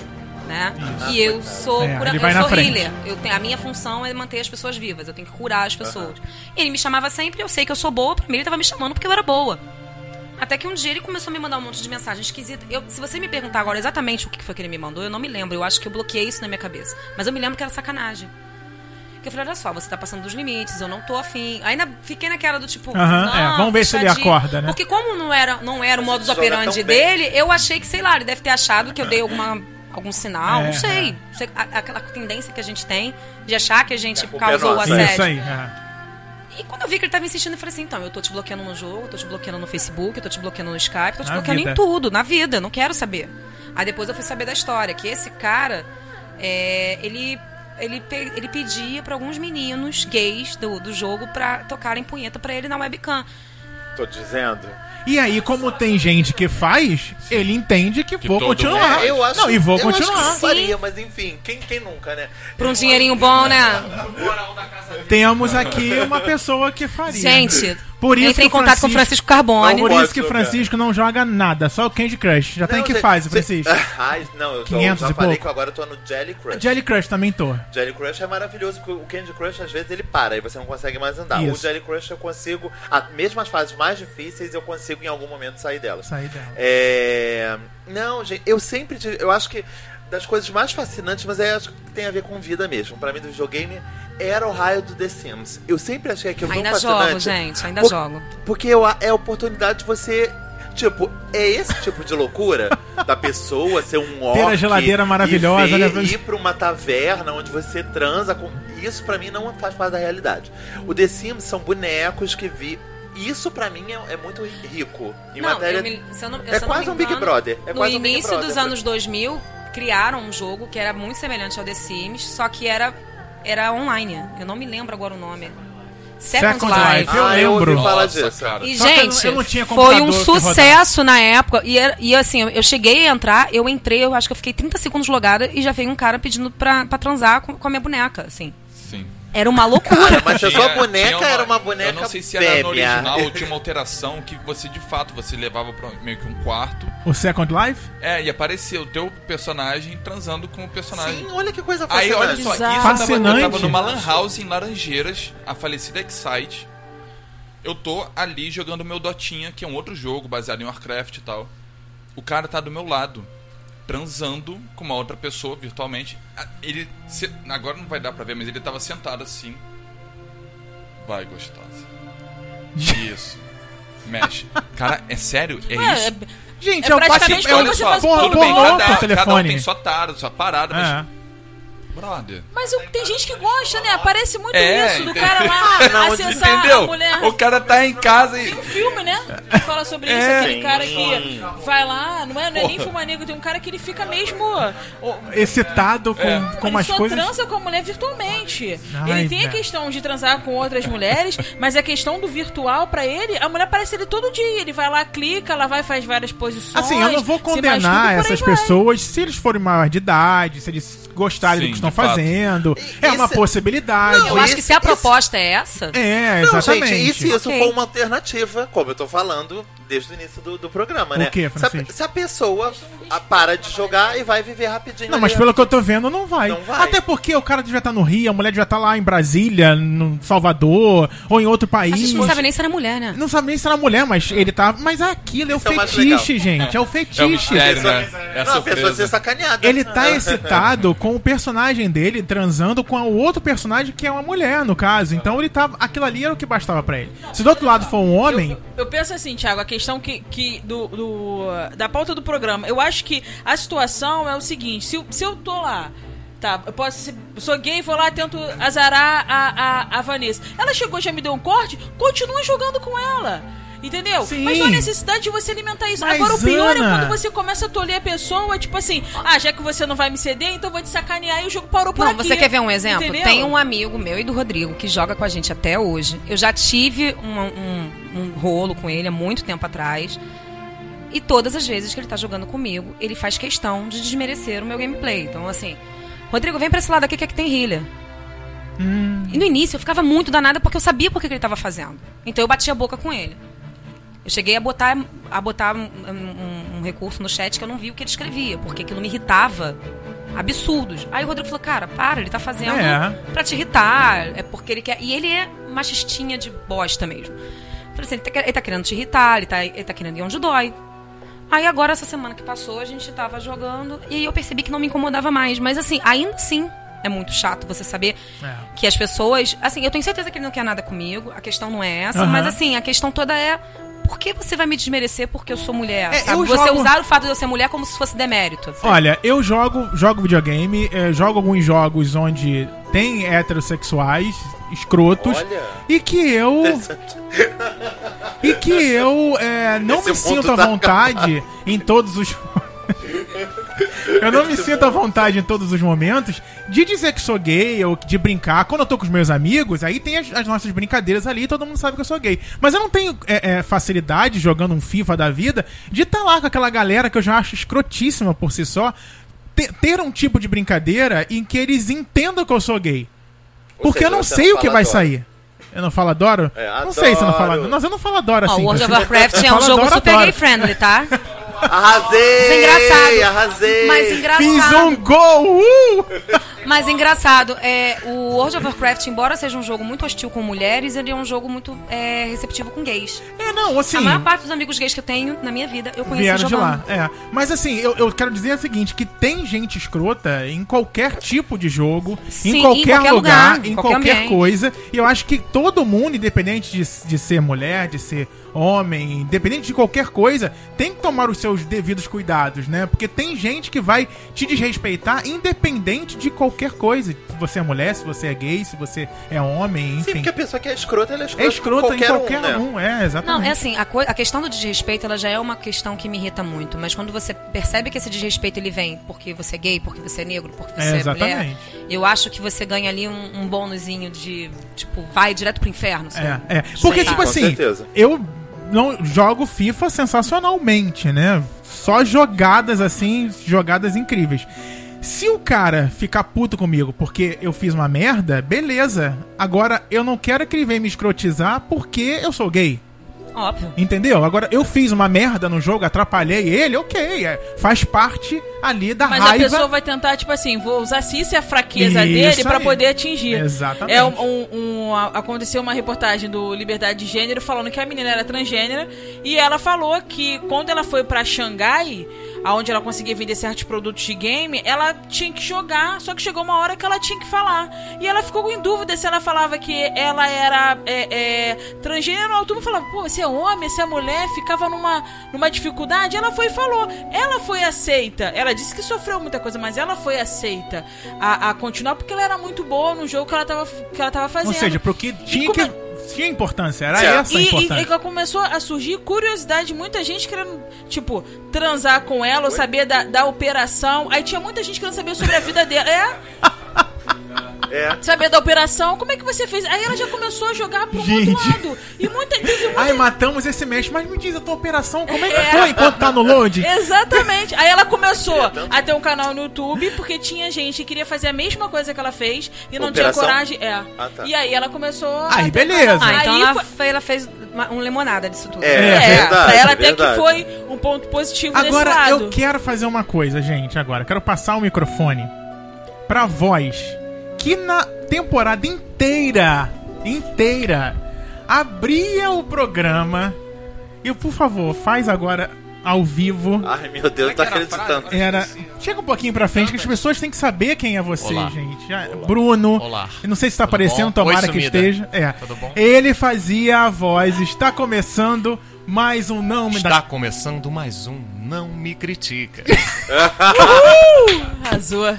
Né? E eu sou, É, cura, eu sou frente. healer. Eu tenho, a minha função é manter as pessoas vivas. Eu tenho que curar as pessoas. E ele me chamava sempre, eu sei que eu sou boa, pra mim ele tava me chamando porque eu era boa. Até que um dia ele começou a me mandar um monte de mensagem esquisita. Eu, se você me perguntar agora exatamente o que foi que ele me mandou, eu não me lembro. Eu acho que eu bloqueei isso na minha cabeça. Mas eu me lembro que era sacanagem. Que eu falei, olha só, você tá passando dos limites, eu não tô afim. Ainda fiquei naquela do tipo. Aham, não, é, vamos ver se ele acorda, né? Porque como não era, não era o modus operandi dele, eu achei que, sei lá, ele deve ter achado que eu dei alguma, algum sinal. É, não sei. A- Aquela tendência que a gente tem de achar que a gente é causou o assédio. Isso aí. é. E quando eu vi que ele tava insistindo, eu falei assim: então, eu tô te bloqueando no jogo, eu tô te bloqueeando no Facebook, eu tô te bloqueando no Skype, tô te Na bloqueando vida. em tudo, na vida, eu não quero saber. Aí depois eu fui saber da história, que esse cara, é, ele, ele, ele pedia pra alguns meninos gays do, do jogo pra tocarem punheta pra ele na webcam. Tô dizendo. E aí, como tem gente que faz, ele entende que, Que vou continuar. É, eu acho, não, e vou eu acho continuar. que faria, mas enfim, quem, quem nunca, né? Por um dinheirinho bom, né? Temos aqui uma pessoa que faria. Gente, Por isso entrei em contato com o Francisco Carbone. Por isso que Francisco não joga nada, só o Candy Crush. Já tem Não, que cê- fase, cê- Francisco. Ai, não, eu tô, 500 já e falei pouco. que agora eu tô no Jelly Crush. Jelly Crush também tô. Jelly Crush é maravilhoso, porque o Candy Crush às vezes ele para e você não consegue mais andar. Isso. O Jelly Crush eu consigo, a, mesmo as fases mais difíceis, eu consigo em algum momento sair delas. Sair dela. É... Não, gente, eu sempre tive, eu acho que das coisas mais fascinantes, mas é, acho que tem a ver com vida mesmo. Pra mim, do videogame, era o raio do The Sims. Eu sempre achei aquilo tão Ainda fascinante. jogo, gente, ainda Por- jogo. Porque eu- é a oportunidade de você Tipo, é esse tipo de loucura da pessoa ser um orc Ter a geladeira maravilhosa, e ver, né? ir pra uma taverna onde você transa com... Isso pra mim não faz parte da realidade. O The Sims são bonecos que vi... Isso pra mim é, é muito rico. Em Não, matéria... eu me- se eu não- eu- É quase me um Big engano, Brother. É no quase um Big início Brother. dos anos 2000, criaram um jogo que era muito semelhante ao The Sims, só que era, era online. Eu não me lembro agora o nome. Second, Second Life. Life. Eu ah, eu lembro. falar Nossa, disso. cara. E, Só eu gente, não- eu não tinha foi um sucesso na época. E, e assim, eu, eu cheguei a entrar, eu entrei, eu acho que eu fiquei 30 segundos logada e já veio um cara pedindo pra, pra transar com, com a minha boneca, assim. Era uma loucura. Cara, mas a sua boneca tinha era uma boneca Eu não sei se era no original ou tinha uma alteração que você, de fato, você levava pra meio que um quarto. O Second Life? É, e aparecia o teu personagem transando com o personagem. Sim, olha que coisa Aí, fascinante. olha só, isso eu Bizarro. tava, eu Fascinante. tava numa lan house em Laranjeiras, a falecida Excite. Eu tô ali jogando meu Dotinha, que é um outro jogo baseado em Warcraft e tal. O cara tá do meu lado, transando com uma outra pessoa virtualmente. Ah, Ele. se- Agora não vai dar pra ver, mas ele tava sentado assim. Vai, gostosa. Isso. Mexe. Cara, é sério? É É, isso? é- Gente, É é, o praticamente como é Olha só, tudo bem, cada, cada um telefone. tem sua tara, sua parada, mas. Brother. Mas o- tem gente que gosta, né? Aparece muito É, isso, do entendeu? cara lá Não, acessar Entendeu? a mulher. O cara tá em casa e. Tem um filme, né? Que fala sobre isso, É. aquele cara Sim. que vai lá, não é, não é nem fumanego, tem um cara que ele fica mesmo. excitado com, É. com ele umas só coisas. transa com a mulher virtualmente. Ai, ele tem a velho. questão de transar com outras mulheres, mas a questão do virtual pra ele, a mulher parece ele todo dia. Ele vai lá, clica, ela vai faz várias posições. Assim, eu não vou condenar essas pessoas se eles forem maior de idade, se eles gostarem Sim, do que estão fazendo. É Isso- uma possibilidade. Eu acho que se a Esse- proposta é essa, É, Não, exatamente. gente, e se isso Ok. for uma alternativa, como eu tô falando desde o início do, do programa, O né? quê, se, a, se a pessoa a- para de jogar e vai viver rapidinho. Não, mas pelo que eu tô vendo, não vai. Não vai. Até porque o cara devia estar no Rio, a mulher devia estar lá em Brasília, no Salvador, ou em outro a país. gente não sabe nem se era mulher, né? Não sabe nem se era mulher, mas ele tá. Mas aquilo é o Isso é o mais fetiche, gente. É o fetiche. É Pessoa- né? É a não, a pessoa ser sacaneada. Ele tá excitado com o personagem dele transando com o outro personagem que é uma mulher, no caso. Então ele tava. Aquilo ali era o que bastava pra ele. Se do outro lado for um homem. Eu, eu penso assim, Thiago, a questão que, que do, do- da pauta do programa. Eu acho que a situação é o seguinte: se, eu- se eu tô lá. Tá, eu posso ser, eu sou gay, vou lá, tento azarar a, a, a Vanessa. Ela chegou, já me deu um corte, continua jogando com ela. Entendeu? Sim. Mas não há necessidade de você alimentar isso. Mas, Agora, o pior Ana- é quando você começa a tolher a pessoa, tipo assim, ah, já que você não vai me ceder, então eu vou te sacanear e o jogo parou por Não, aqui. você quer ver um exemplo? Entendeu? Tem um amigo meu e do Rodrigo que joga com a gente até hoje. Eu já tive um, um- um rolo com ele há muito tempo atrás. E todas as vezes que ele tá jogando comigo, ele faz questão de desmerecer o meu gameplay. Então, assim, Rodrigo, vem pra esse lado aqui que é que tem healer. E no início eu ficava muito danada porque eu sabia por que que ele tava fazendo. Então eu batia a boca com ele. Eu cheguei a botar, a botar um, um- um recurso no chat que eu não vi o que ele escrevia, porque aquilo me irritava. Absurdos. Aí o Rodrigo falou, cara, para, ele tá fazendo É. pra te irritar. É porque ele quer. E ele é machistinha de bosta mesmo. Falei assim, ele tá, ele tá querendo te irritar, ele tá, ele tá querendo ir onde dói. Aí agora, essa semana que passou, a gente tava jogando e eu percebi que não me incomodava mais. Mas assim, ainda assim, é muito chato você saber É. que as pessoas. Assim, eu tenho certeza que ele não quer nada comigo, a questão não é essa, Aham. mas assim, a questão toda é. Por que você vai me desmerecer porque eu sou mulher? É, eu Você jogo- usar o fato de eu ser mulher como se fosse demérito. Olha, eu jogo, jogo videogame, eh, jogo alguns jogos onde tem heterossexuais escrotos Olha. e que eu e que eu eh, não Esse me sinto à da- vontade em todos os eu não me sinto à vontade em todos os momentos de dizer que sou gay ou de brincar. Quando eu tô com os meus amigos, aí tem as, as nossas brincadeiras ali e todo mundo sabe que eu sou gay. Mas eu não tenho é, é, facilidade jogando um FIFA da vida de estar lá com aquela galera que eu já acho escrotíssima por si só. te- Ter um tipo de brincadeira em que eles entendam que eu sou gay. Ou Porque seja, eu não sei não o que vai adoro. sair. Eu não falo adoro? É, não sei se eu não falo adoro. adoro. Mas eu não falo adoro assim. o World of Warcraft é um jogo adoro, super adoro. gay friendly, tá? Arrasei! Mas é engraçado. Arrasei! Mas engraçado. Fiz um gol! Uh! Mas engraçado, é, o World of Warcraft, embora seja um jogo muito hostil com mulheres, ele é um jogo muito é, receptivo com gays. É, não, assim. A maior parte dos amigos gays que eu tenho na minha vida, eu conheci Vieram de jogando. lá, é. Mas assim, eu, eu quero dizer o seguinte, que tem gente escrota em qualquer tipo de jogo, Sim, em em qualquer qualquer lugar, lugar, em qualquer, qualquer coisa. E eu acho que todo mundo, independente de, de ser mulher, de ser homem, independente de qualquer coisa, tem que tomar os seus devidos cuidados, né? Porque tem gente que vai te desrespeitar independente de qualquer coisa. Se você é mulher, se você é gay, se você é homem, Sim, enfim. porque a pessoa que é escrota, ela é escrota, É escrota qualquer, em qualquer um, né? um, é, Não, exatamente. é assim, a, a questão do desrespeito, ela já é uma questão que me irrita muito. Mas quando você percebe que esse desrespeito ele vem porque você é gay, porque você é negro, porque você É, é, exatamente. mulher, eu acho que você ganha ali um, um bônusinho de, tipo, vai direto pro inferno. sabe? É, é. Porque, Sim. tipo assim, certeza. eu não jogo FIFA sensacionalmente, né? Só jogadas assim, jogadas incríveis. Se o cara ficar puto comigo porque eu fiz uma merda, beleza. Agora, eu não quero que ele venha me escrotizar porque eu sou gay. Óbvio. Entendeu? Agora, eu fiz uma merda no jogo, atrapalhei ele, ok. é, faz parte ali da Mas raiva. a pessoa vai tentar, tipo assim, vou usar se isso é a fraqueza Isso dele pra aí. poder atingir. Exatamente. É um, um- um- aconteceu uma reportagem do Liberdade de Gênero falando que a menina era transgênera e ela falou que quando ela foi pra Xangai, aonde ela conseguia vender certos produtos de game, ela tinha que jogar, só que chegou uma hora que ela tinha que falar. E ela ficou em dúvida se ela falava que ela era é, é, transgênero ou todo mundo falava, pô, você é homem, você é mulher, ficava numa, numa dificuldade. Ela foi e falou. Ela foi aceita. Ela disse que sofreu muita coisa, mas ela foi aceita a, a continuar porque ela era muito boa no jogo que ela tava, que ela tava fazendo. Ou seja, porque tinha que. Tinha importância, era Certo. essa a E, e, importância. e começou a surgir curiosidade, muita gente querendo, tipo, transar com ela ou saber da, da operação. Aí tinha muita gente querendo saber sobre a vida dela. É, É. saber da operação, como é que você fez? Aí ela já começou a jogar pro Gente. outro lado. E muita, teve muita Ai, matamos esse mês, mas me diz a tua operação, como é que É. foi enquanto tá no load? Exatamente. Aí ela começou a ter um canal no YouTube, porque tinha gente que queria fazer a mesma coisa que ela fez e não Operação? tinha coragem. É. Ah, tá. E aí ela começou Aí, beleza. Ah, então Aí ela, foi- ela fez uma, um limonada disso tudo. É, É, verdade, pra ela até que verdade. foi um ponto positivo Agora desse lado. eu quero fazer uma coisa, gente. Agora, quero passar o microfone pra voz que na temporada inteira, inteira, abria o programa. E por favor, faz agora ao vivo. Ai, meu Deus, não frase? acreditando. Era. Chega um pouquinho pra frente que as pessoas têm que saber quem é você, Olá. gente. Ah, Bruno. Olá. Eu não sei se tá Tudo aparecendo, bom? tomara Oi, que esteja. É. Tudo bom? Ele fazia a voz. Está começando mais um Não Me Está Dá. começando mais um Não Me Critica. Arrasou.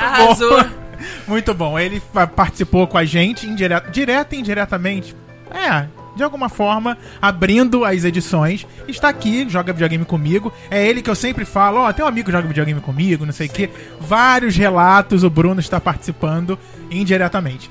Arrasou. Muito bom. Ele participou com a gente, indireto, direto e indiretamente. É, de alguma forma, abrindo as edições. Está aqui, joga videogame comigo. É ele que eu sempre falo, ó, tem um amigo que joga videogame comigo, não sei o quê. Vários relatos, o Bruno está participando indiretamente.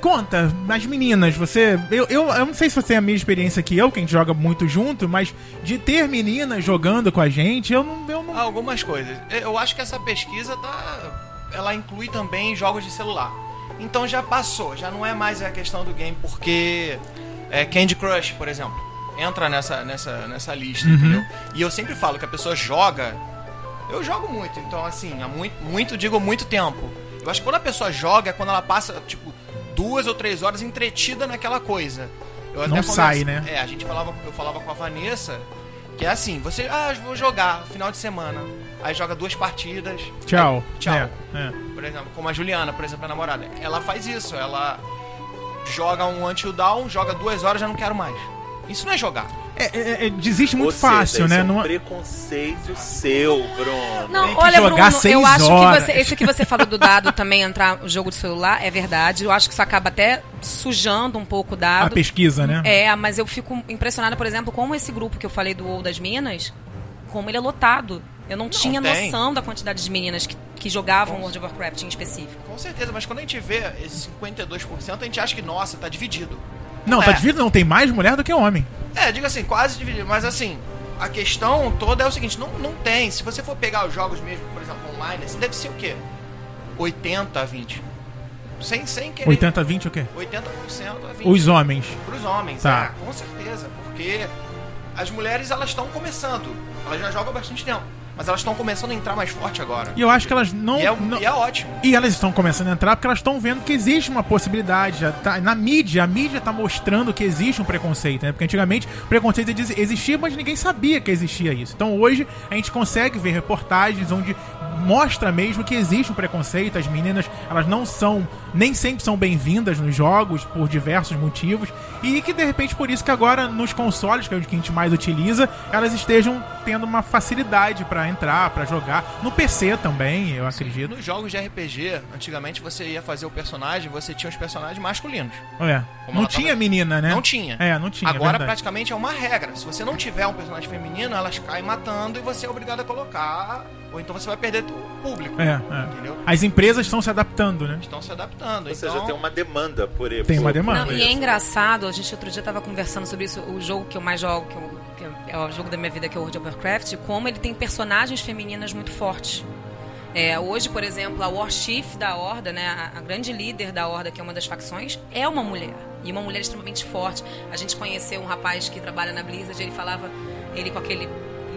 Conta, as meninas, você. Eu, eu, eu não sei se você tem a mesma experiência que eu, que a gente joga muito junto, mas de ter meninas jogando com a gente, eu não. Eu não Algumas coisas. Eu acho que essa pesquisa tá. Ela inclui também jogos de celular. Então já passou, já não é mais a questão do game, porque é, Candy Crush, por exemplo, entra nessa, nessa, nessa lista, entendeu? E eu sempre falo que a pessoa joga. Eu jogo muito, então assim, há muito, muito, digo muito tempo. Eu acho que quando a pessoa joga é quando ela passa, tipo, duas ou três horas entretida naquela coisa. Eu Não sai, né? É, a gente falava, eu falava com a Vanessa, que é assim, você, ah, vou jogar final de semana. Aí joga duas partidas. Tchau. aí- tchau. É, é. Por exemplo, como a Juliana, por exemplo, a namorada. Ela faz isso, ela joga um until down, joga duas horas já não quero mais. Isso não é jogar. É, é, é, desiste muito seja, fácil, isso né? É um Não- preconceito seu, Bruno. Não, Tem que olha, jogar Bruno, seis eu acho horas. que você, esse que você falou do dado também entrar no jogo de celular é verdade. Eu acho que isso acaba até sujando um pouco o A dado. pesquisa, né? É, mas eu fico impressionada, por exemplo, como esse grupo que eu falei do ou das Minas, como ele é lotado. Eu não, tinha tem. noção da quantidade de meninas que, que jogavam World of Warcraft em específico. Com certeza, mas quando a gente vê esse 52%, a gente acha que, nossa, tá dividido. Não, tá É. dividido, não. Tem mais mulher do que homem. É, diga assim, quase dividido. Mas assim, a questão toda é o seguinte, não, não tem. Se você for pegar os jogos mesmo, por exemplo, online, assim, deve ser o quê? 80 a 20. Sem, sem querer. 80 20 o quê? 80% a 20. Os homens. Pros homens, Tá. é, com certeza. Porque as mulheres, elas estão começando. Elas já jogam há bastante tempo. Mas elas estão começando a entrar mais forte agora. E eu acho que elas não. E é, não- e é ótimo. E elas estão começando a entrar porque elas estão vendo que existe uma possibilidade. Tá, na mídia, a mídia tá mostrando que existe um preconceito, né? Porque antigamente o preconceito ex- existia, mas ninguém sabia que existia isso. Então hoje a gente consegue ver reportagens onde mostra mesmo que existe um preconceito. As meninas, elas não são, nem sempre são bem-vindas nos jogos por diversos motivos. E que de repente por isso que agora nos consoles, que é o que a gente mais utiliza, elas estejam tendo uma facilidade entrar, pra jogar. No PC também, eu acredito. Nos jogos de RPG, antigamente você ia fazer o personagem, você tinha os personagens masculinos. É. Não tinha tava- menina, né? Não tinha. É, não tinha. Agora verdade. praticamente é uma regra. Se você não tiver um personagem feminino, elas caem matando e você é obrigado a colocar. Ou então você vai perder o público. É, é. Entendeu? As empresas estão se adaptando, né? Estão se adaptando. Ou seja, então, tem uma demanda por ele. Tem uma demanda. Não, e é engraçado, a gente outro dia tava conversando sobre isso, o jogo que eu mais jogo, que, eu- que é o jogo da minha vida, que é o World of Warcraft, como ele tem personagens femininas muito fortes. É, hoje, por exemplo, a Warchief da Horda, né, a, a grande líder da Horda, que é uma das facções, é uma mulher. E uma mulher extremamente forte. A gente conheceu um rapaz que trabalha na Blizzard, ele falava, ele com aquele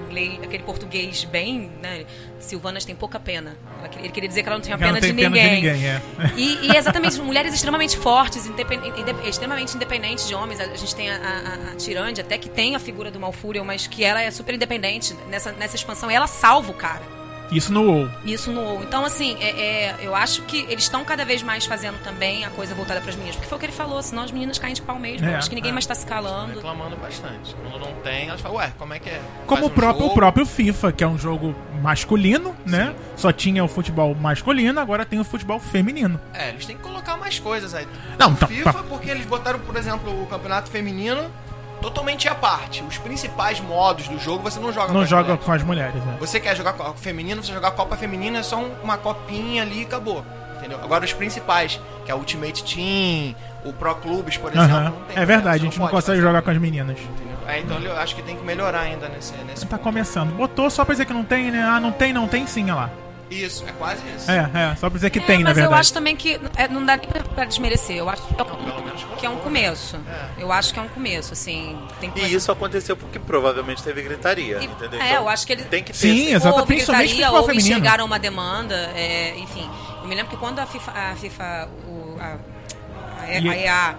inglês, aquele português bem, né, Silvanas tem pouca pena. Ele queria dizer que ela não tinha Ela não pena, tem de, pena de ninguém. é. E, e exatamente, mulheres extremamente fortes, independ- inde- extremamente independentes de homens. A, a gente tem a, a, a Tirande, até que tem a figura do Malfurion, mas que ela é super independente nessa, nessa expansão. E ela salva o cara. Isso no WoW. Isso no WoW. Então, assim, é, é, eu acho que eles estão cada vez mais fazendo também a coisa voltada para as meninas. Porque foi o que ele falou, senão as meninas caem de pau mesmo. É, Eu acho que ninguém é. mais tá se calando. reclamando bastante. Quando não tem, elas falam, ué, como é que é? Como Faz o próprio, o próprio FIFA, que é um jogo masculino, né? Só tinha o futebol masculino, agora tem o futebol feminino. É, eles têm que colocar mais coisas aí. Não, No tá- FIFA, tá- porque eles botaram, por exemplo, o campeonato feminino totalmente à parte. Os principais modos do jogo você não joga com Não as joga mulheres. com as mulheres, né? Você quer jogar com feminino, você jogar Copa Feminina é só um- uma copinha ali e acabou. Entendeu? Agora os principais, que é Ultimate Team, o Pro Clubes, por exemplo, Aham. não tem. É verdade, a gente não consegue jogar com as meninas. entendeu? É, então eu acho que tem que melhorar ainda nesse, nesse Tá ponto. começando. Botou só pra dizer que não tem, né? Ah, não tem, não tem sim, olha lá. Isso, é quase isso. É, é, só pra dizer que É, tem, na mas eu verdade. acho também que é, não dá nem pra, pra desmerecer. Eu acho que é, um, que é um começo. É. Eu acho que é um começo, assim. Tem E isso aconteceu porque provavelmente teve gritaria, E- entendeu? é, Então, eu acho que ele- Tem que ter Sim, exato, principalmente gritaria, ou feminino. enxergaram uma demanda, é, enfim. Eu me lembro que quando a FIFA, a, FIFA o- a, a, a EA,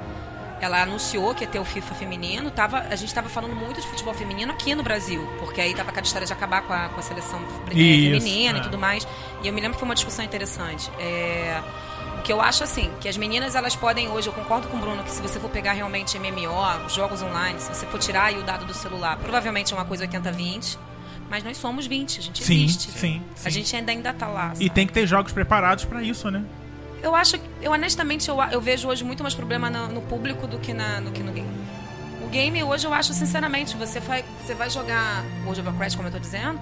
ela anunciou que ia ter o FIFA feminino, tava, a gente tava falando muito de futebol feminino aqui no Brasil, porque aí tava aquela história de acabar com a, com a seleção Isso, feminina é. e tudo mais. E eu me lembro que foi uma discussão interessante. É, o que eu acho assim, que as meninas elas podem hoje, eu concordo com o Bruno, que se você for pegar realmente MMO, jogos online, se você for tirar aí o dado do celular, provavelmente é uma coisa 80-20, mas nós somos 20, a gente Sim, existe. sim, A sim. gente ainda ainda tá lá. E sabe? tem que ter jogos preparados pra isso, né? Eu acho, eu honestamente, eu, eu vejo hoje muito mais problema no, no público do que, na, do que no game. O game hoje eu acho, sinceramente, você vai, você vai jogar World of Warcraft, como eu tô dizendo,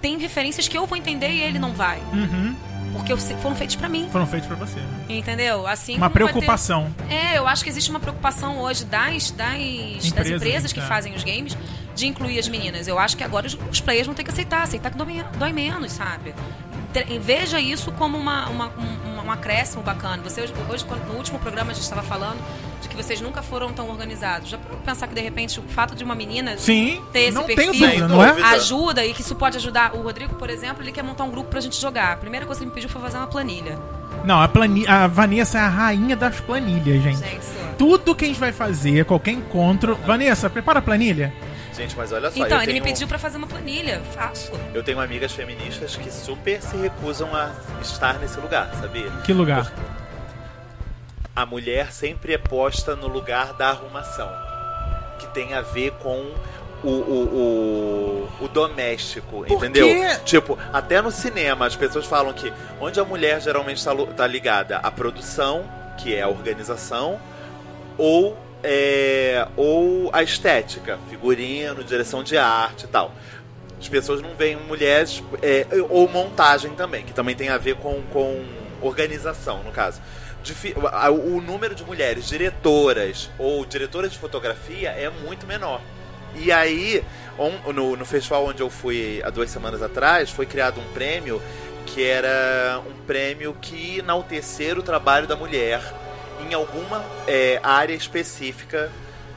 tem referências que eu vou entender e ele não vai. Uhum. Porque foram feitos pra mim. Foram feitos pra você. né? Entendeu? Assim Uma vai ter- preocupação. É, eu acho que existe uma preocupação hoje das, das, das Empresas, empresas que é. fazem os games de incluir as meninas. Eu acho que agora os, os players vão ter que aceitar, aceitar que dói, dói menos, sabe? Veja isso como uma, uma, um, um acréscimo bacana. Você, hoje, no último programa, a gente estava falando de que vocês nunca foram tão organizados. Já parou pra pensar que, de repente, o fato de uma menina Sim, ter esse não perfil dúvida, não é? Ajuda e que isso pode ajudar. O Rodrigo, por exemplo, ele quer montar um grupo pra gente jogar. A primeira coisa que ele me pediu foi fazer uma planilha. Não, a, plani... a Vanessa é a rainha das planilhas, gente. Gente. Tudo que a gente vai fazer, qualquer encontro. Vanessa, prepara a planilha. Gente, mas olha só, Então, ele me tenho- pediu pra fazer uma planilha. Faço. Eu tenho amigas feministas que super se recusam a estar nesse lugar, sabia? Que lugar? A mulher sempre é posta no lugar da arrumação, que tem a ver com o, o, o, o doméstico, Por entendeu? quê? Tipo, até no cinema as pessoas falam que onde a mulher geralmente está tá ligada à produção, que é a organização, ou, é, ou a estética, figurino, direção de arte e tal. As pessoas não veem mulheres, é, ou montagem também, que também tem a ver com, com organização, no caso. O número de mulheres diretoras ou diretoras de fotografia é muito menor. E aí, on- no, no festival onde eu fui há duas semanas atrás, foi criado um prêmio que era um prêmio que enaltecer o trabalho da mulher em alguma é, área específica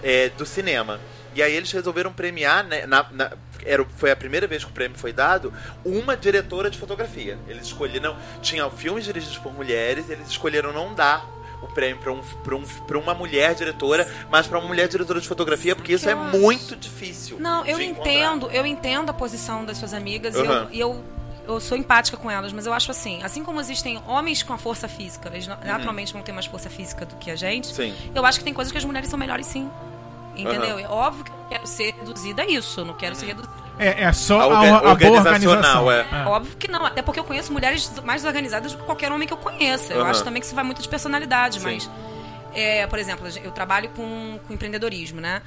é, do cinema. E aí eles resolveram premiar, né, na, na- era, foi a primeira vez que o prêmio foi dado, uma diretora de fotografia. Eles escolheram, tinha filmes dirigidos por mulheres, eles escolheram não dar o prêmio para um, pra um, pra uma mulher diretora, mas para uma mulher diretora de fotografia, porque isso é acho? muito difícil. Não, eu encontrar. entendo, eu entendo a posição das suas amigas e eu- e eu, eu, sou empática com elas, mas eu acho assim, assim como existem homens com a força física, eles na- naturalmente vão ter mais força física do que a gente, Uhum. Sim. eu acho que tem coisas que as mulheres são melhores sim. Entendeu? Aham. É óbvio que eu quero ser reduzida a isso, eu não quero ser reduzida. É, é só A a, orga- a boa organizacional, organização. é. Óbvio que não, até porque eu conheço mulheres mais organizadas do que qualquer homem que eu conheça. Eu Aham. acho também que isso vai muito de personalidade, Sim. mas, é, por exemplo, eu trabalho com, com empreendedorismo, né?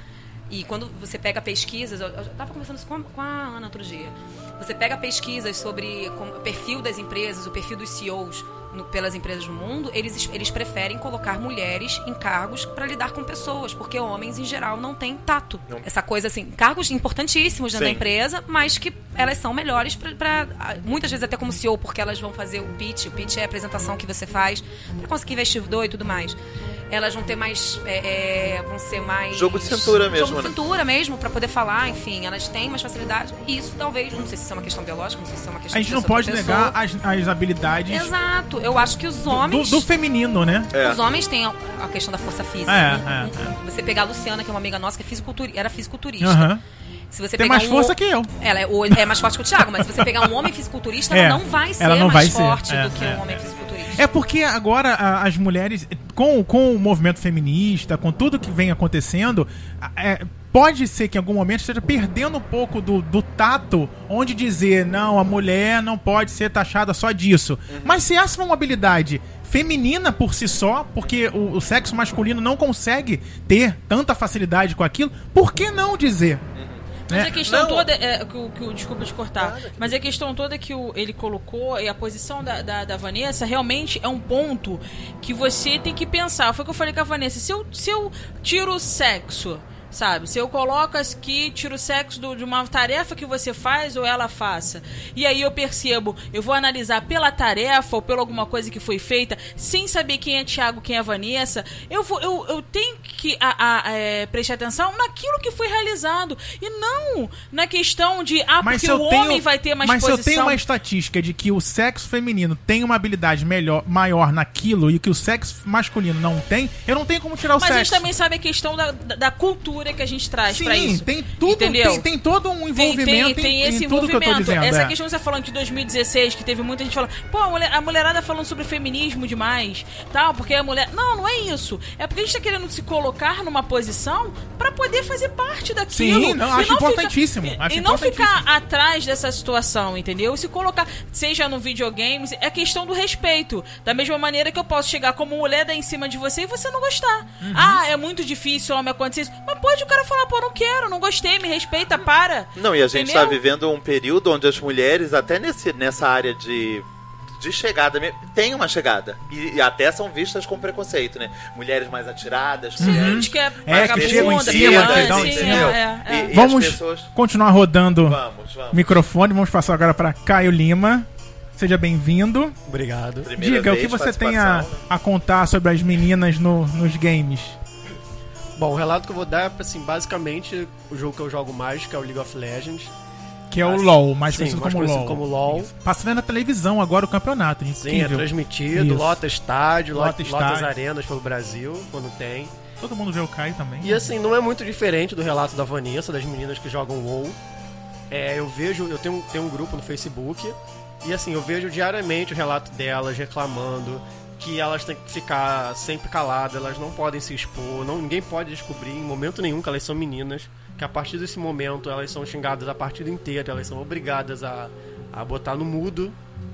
E quando você pega pesquisas, eu, eu tava conversando isso com a, com a Ana outro dia. Você pega pesquisas sobre o perfil das empresas, o perfil dos CEOs no- pelas empresas no mundo, eles, eles preferem colocar mulheres em cargos para lidar com pessoas, porque homens, em geral, não têm tato. Não. Essa coisa assim, cargos importantíssimos dentro da Sim. empresa, mas que elas são melhores para muitas vezes até como CEO, porque elas vão fazer o pitch, o pitch é a apresentação que você faz para conseguir investidor e tudo mais. Elas vão ter mais, é, é, vão ser mais Jogo de cintura mesmo, jogo de né? cintura mesmo para poder falar, enfim, elas têm mais facilidade. E isso talvez, não sei se isso é uma questão biológica, não sei se isso é uma questão A gente não pode negar as, as habilidades Exato. Eu acho que os do, homens do feminino, né? É. os homens têm a, a questão da força física. É, Um- é, um- Você pegar a Luciana, que é uma amiga nossa, que é era fisiculturista. Aham. Se você Tem pegar mais um força que eu. Ela é, o- é mais forte que o Thiago, mas se você pegar um homem fisiculturista, É, ela não vai ser ela não mais vai ser. forte É, do que é, um homem é. fisiculturista. É porque agora a- as mulheres, com, com o movimento feminista, com tudo que vem acontecendo, é, pode ser que em algum momento esteja perdendo um pouco do, do tato, onde dizer, não, a mulher não pode ser taxada só disso. Mas se essa for uma habilidade feminina por si só, porque o, o sexo masculino não consegue ter tanta facilidade com aquilo, por que não dizer? Mas Né? a questão Não. toda. É, que, o- que, o- desculpa te cortar. Mas a questão toda que o- ele colocou e a posição da, da, da Vanessa realmente é um ponto que você tem que pensar. Foi o que eu falei com a Vanessa. Se eu, se eu tiro o sexo. Sabe? Se eu coloco aqui, tiro o sexo do- de uma tarefa que você faz ou ela faça. E aí eu percebo, eu vou analisar pela tarefa ou pela alguma coisa que foi feita, sem saber quem é Thiago, quem é Vanessa. Eu, vou, eu, eu tenho que a, a, é, prestar atenção naquilo que foi realizado. E não na questão de, ah, Mas porque se o tenho, homem vai ter mais mas se posição. eu tenho uma estatística de que o sexo feminino tem uma habilidade melhor, maior naquilo e que o sexo masculino não tem, eu não tenho como tirar o Mas a gente sexo. também sabe a questão da, da, da cultura que a gente traz pra Sim, isso. tem tudo, Entendeu? tem, tem todo um Tem, envolvimento tem, tem em, esse em tudo que eu tô envolvimento. dizendo. Essa é. questão que você falando de 2016, que teve muita gente falando, pô, a, mulher- a mulherada falando sobre feminismo demais, tal, porque a mulher. Não, não é isso. É porque a gente tá querendo se colocar numa posição pra poder fazer parte daquilo. Sim, não, acho importantíssimo, Ficar, acho e não ficar atrás dessa situação, entendeu? Se colocar, seja no videogames, é questão do respeito. Da mesma maneira que eu posso chegar como mulher dar em cima de você e você não gostar. Uhum. Ah, é muito difícil homem acontecer isso. Mas pode o cara falar, pô, não quero, não gostei, me respeita, para. Não, e a gente Entendeu? está vivendo um período onde as mulheres, até nesse, nessa área de, de chegada, tem uma chegada. E, e até são vistas com preconceito, né? Mulheres mais atiradas, mulheres Gente que é, É, que chegam em cima, sim, é, é, é. Vamos pessoas... continuar rodando Vamos, vamos. microfone. Vamos passar agora para Caio Lima. Seja bem-vindo. Obrigado. Primeira Diga o que você tem a, né? a contar sobre as meninas no- nos games. Bom, o relato que eu vou dar é, assim, basicamente o jogo que eu jogo mais, que é o League of Legends. Que é o LoL, mais sim, conhecido mais como conhecido LoL. como LoL. Passando na televisão agora o campeonato. Sim, é Incrível. transmitido, Isso. lota estádio, Lota lota, estádio. arenas pelo Brasil, quando tem. Todo mundo vê o Caio também. E assim, não é muito diferente do relato da Vanessa, das meninas que jogam WoW. É, eu vejo, eu tenho, tenho um grupo no Facebook, e assim, eu vejo diariamente o relato delas reclamando que elas têm que ficar sempre caladas, elas não podem se expor, não, ninguém pode descobrir em momento nenhum que elas são meninas, que a partir desse momento elas são xingadas a partida inteira, elas são obrigadas a, a botar no mudo,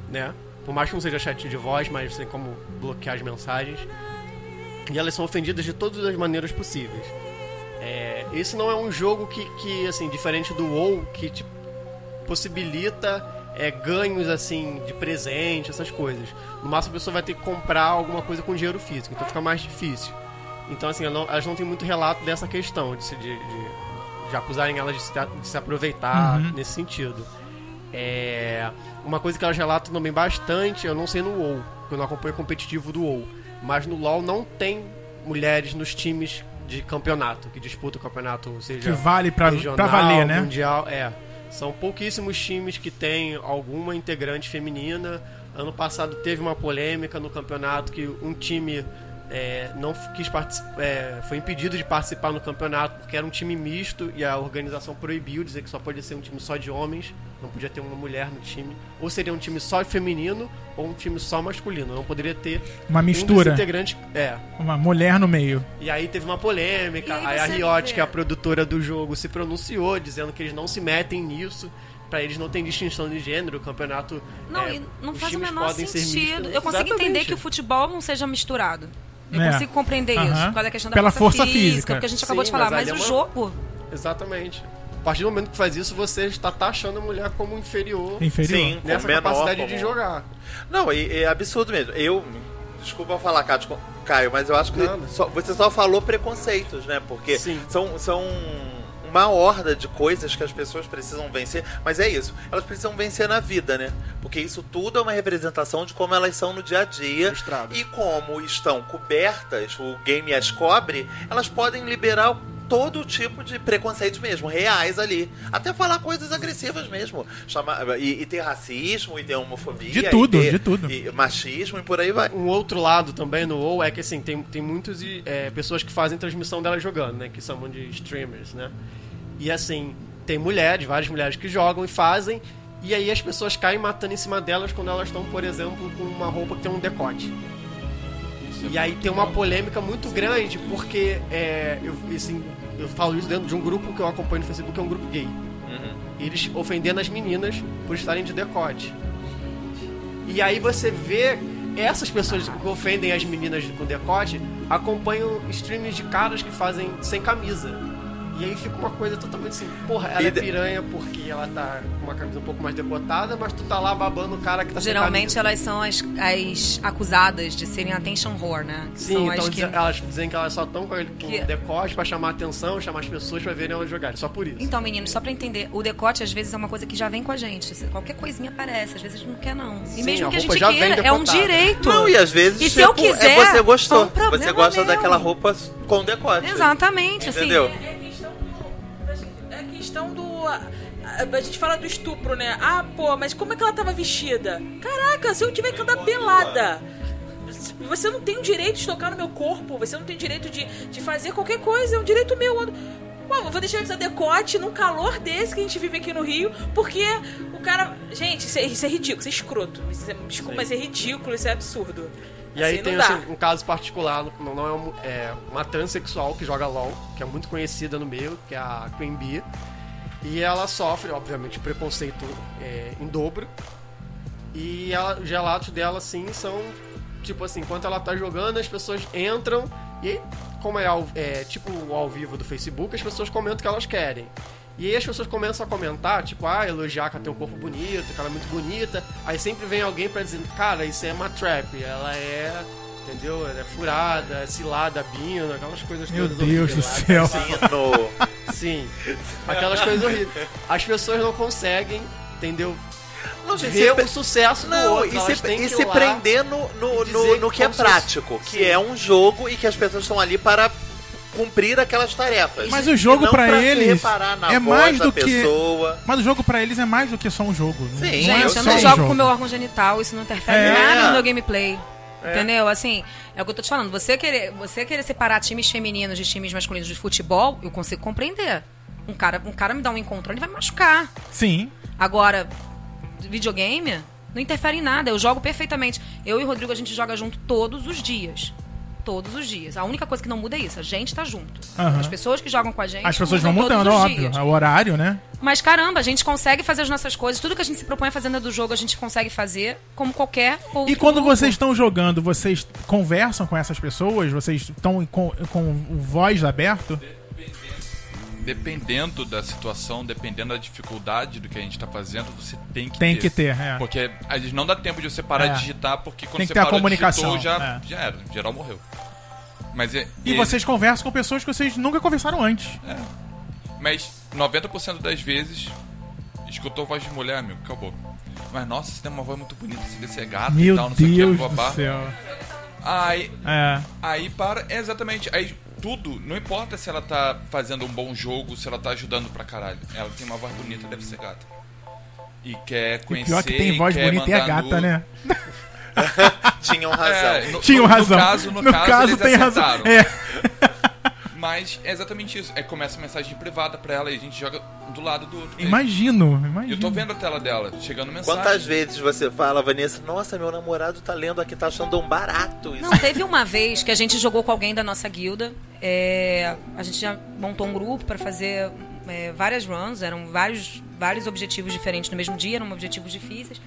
né? Por mais que não seja chat de voz, mas tem como bloquear as mensagens. E elas são ofendidas de todas as maneiras possíveis. É, esse não é um jogo que, que, assim, diferente do WoW, que te possibilita é, ganhos, assim, de presente, essas coisas. No máximo a pessoa vai ter que comprar alguma coisa com dinheiro físico, então fica mais difícil. Então, assim, não- elas não têm muito relato dessa questão, de, se- de, de, de acusarem elas de se, de se aproveitar Uhum. nesse sentido. É, uma coisa que elas relatam também bastante, eu não sei no WoW, porque eu não acompanho o competitivo do WoW, mas no LoL não tem mulheres nos times de campeonato, que disputa o campeonato, seja Que vale pra- regional, pra valer, né? mundial, é. São pouquíssimos times que têm alguma integrante feminina. Ano passado teve uma polêmica no campeonato que um time é, não quis participar, foi impedido de participar no campeonato porque era um time misto e a organização proibiu dizer que só podia ser um time só de homens, não podia ter uma mulher no time. Ou seria um time só feminino ou um time só masculino. Não poderia ter Uma um mistura. dos integrantes. É, Uma mulher no meio. e aí teve uma polêmica, aí aí a Riot, que é a produtora do jogo, se pronunciou, dizendo que eles não se metem nisso, pra eles não tem distinção de gênero, o campeonato. Não, é, e não faz o menor sentido. Eu consigo Exatamente. entender que o futebol não seja misturado. Eu É. consigo compreender Aham. isso. Por causa da questão da Pela força, força física, física. porque a gente Sim, acabou de falar. mas Mas, o é uma- jogo. Exatamente. A partir do momento que faz isso, você está taxando a mulher como inferior Inferior. Sim, com nessa menor, capacidade como- de jogar. Não, e- é absurdo mesmo. Eu. Desculpa falar, Caio, mas eu acho que só- você só falou preconceitos, né? Porque Sim. são, são uma horda de coisas que as pessoas precisam vencer. Mas é isso, elas precisam vencer na vida, né? Porque isso tudo é uma representação de como elas são no dia a dia. Frustradas. E como estão cobertas, o game as cobre, elas podem liberar todo tipo de preconceitos mesmo, reais ali. Até falar coisas agressivas mesmo. Chamar, e, e ter racismo, e ter homofobia. De tudo, e ter- de tudo. E machismo e por aí vai. Um outro lado também no WoW é que assim, tem, tem muitas pessoas que fazem transmissão delas jogando, né? Que chamam de streamers, né? E assim, tem mulheres, várias mulheres que jogam e fazem, e aí as pessoas caem matando em cima delas quando elas estão, por exemplo, com uma roupa que tem um decote. E aí tem uma polêmica muito grande, porque é, eu, assim, eu falo isso dentro de um grupo que eu acompanho no Facebook, que é um grupo gay. E eles ofendendo as meninas por estarem de decote. E aí você vê essas pessoas que ofendem as meninas com decote acompanham streams de caras que fazem sem camisa. E aí fica uma coisa totalmente assim, porra, ela E é piranha porque ela tá com uma camisa um pouco mais decotada, mas tu tá lá babando o cara que tá Geralmente elas são as, as acusadas de serem attention whore, né? Que Sim, são então as que... elas dizem que elas só estão com, com Que- decote pra chamar atenção, chamar as pessoas pra verem elas jogarem, só por isso. Então, meninos, só pra entender, o decote às vezes é uma coisa que já vem com a gente. Qualquer coisinha aparece, às vezes a gente não quer, não. E Sim, mesmo a que a gente queira, é um direito. Não, e às vezes E se eu tipo, quiser, é você gostou. é um você gosta meu. daquela roupa com decote. Exatamente, assim. Entendeu? Questão do. A, a- a gente fala do estupro, né? Ah, pô, mas como é que ela tava vestida? Caraca, se eu tiver que andar pelada. Você não tem o direito de tocar no meu corpo, você não tem direito de, de fazer qualquer coisa, é um direito meu. Ando- Pô, eu vou deixar de usar decote num calor desse que a gente vive aqui no Rio, porque o cara. Gente, isso é, isso é ridículo, isso é escroto. Isso é, desculpa, mas é ridículo, isso é absurdo. E aí Assim, tem não dá. assim, um caso particular, não, não é, um- é uma transexual que joga LOL, que é muito conhecida no meio, que é a Queen Bee. E ela sofre, obviamente, preconceito é, em dobro. E ela, os relatos dela, assim, são tipo assim, enquanto ela tá jogando, as pessoas entram e como é, ao- é tipo ao vivo do Facebook, as pessoas comentam o que elas querem. E aí as pessoas começam a comentar, tipo, ah, elogiar que ela tem um corpo bonito, que ela é muito bonita. Aí sempre vem alguém pra dizer, cara, isso é uma trap, ela é, entendeu? É furada, é cilada, bina, aquelas coisas Meu todas Deus do céu. Sino. Sim, aquelas coisas horríveis. As pessoas não conseguem, entendeu? Não, gente, Ver o sucesso do Não, outro. e se, e se prender no, no, e no, no que é como se prático, que Sim. é um jogo e que as pessoas estão ali para cumprir aquelas tarefas. Mas o jogo se eles é mais do que- pessoa. Mas o jogo pra eles é mais do que só um jogo. Sim, não é Gente, só eu não um jogo jogo. com o meu órgão genital, isso não interfere É. em nada no meu gameplay. Entendeu? Assim, é o que eu tô te falando. Você querer, você querer separar times femininos de times masculinos de futebol, eu consigo compreender. Um cara, um cara me dá um encontrão, ele vai me machucar. Sim. Agora, videogame não interfere em nada. Eu jogo perfeitamente. Eu e o Rodrigo, a gente joga junto todos os dias. Todos os dias. A única coisa que não muda é isso. A gente tá junto. Aham. As pessoas que jogam com a gente. As pessoas vão mudando, óbvio. dias. É o horário, né? Mas caramba, a gente consegue fazer as nossas coisas. Tudo que a gente se propõe a fazer dentro do jogo, a gente consegue fazer como qualquer outro. E quando grupo. vocês estão jogando, vocês conversam com essas pessoas? Vocês estão com, com o voz aberto? Dependendo da situação, dependendo da dificuldade do que a gente tá fazendo, você tem que Tem ter. que ter, é. Porque às vezes não dá tempo de você parar É. de digitar, porque quando Tem que você ter a comunicação, digitou, já, é. já era. Geral morreu. Mas, é- E e- vocês conversam com pessoas que vocês nunca conversaram antes. mas 90% das vezes escutou voz de mulher, amigo, acabou. Mas nossa, você tem uma voz muito bonita, você deve ser gato Meu e tal, não sei o que, Deus do babá. céu. Aí, É. aí para. É exatamente. Aí tudo, não importa se ela tá fazendo um bom jogo, se ela tá ajudando pra caralho. Ela tem uma voz bonita, deve ser gata. E quer E conhecer. pior que tem voz bonita e é gata, nude. né? Tinham razão. É, no, Tinham no- razão. No caso, no, caso, eles tem razão. acertaram. É. Mas é exatamente isso. É começa a mensagem privada pra ela e a gente joga do lado do outro. Imagino, imagino. Eu tô vendo a tela dela, chegando mensagem. Quantas vezes você fala, Vanessa, nossa, meu namorado tá lendo aqui, tá achando um barato isso. Não, teve uma vez que a gente jogou com alguém da nossa guilda. É, a gente já montou um grupo para fazer é, várias runs, eram vários, vários objetivos diferentes no mesmo dia, eram objetivos difíceis.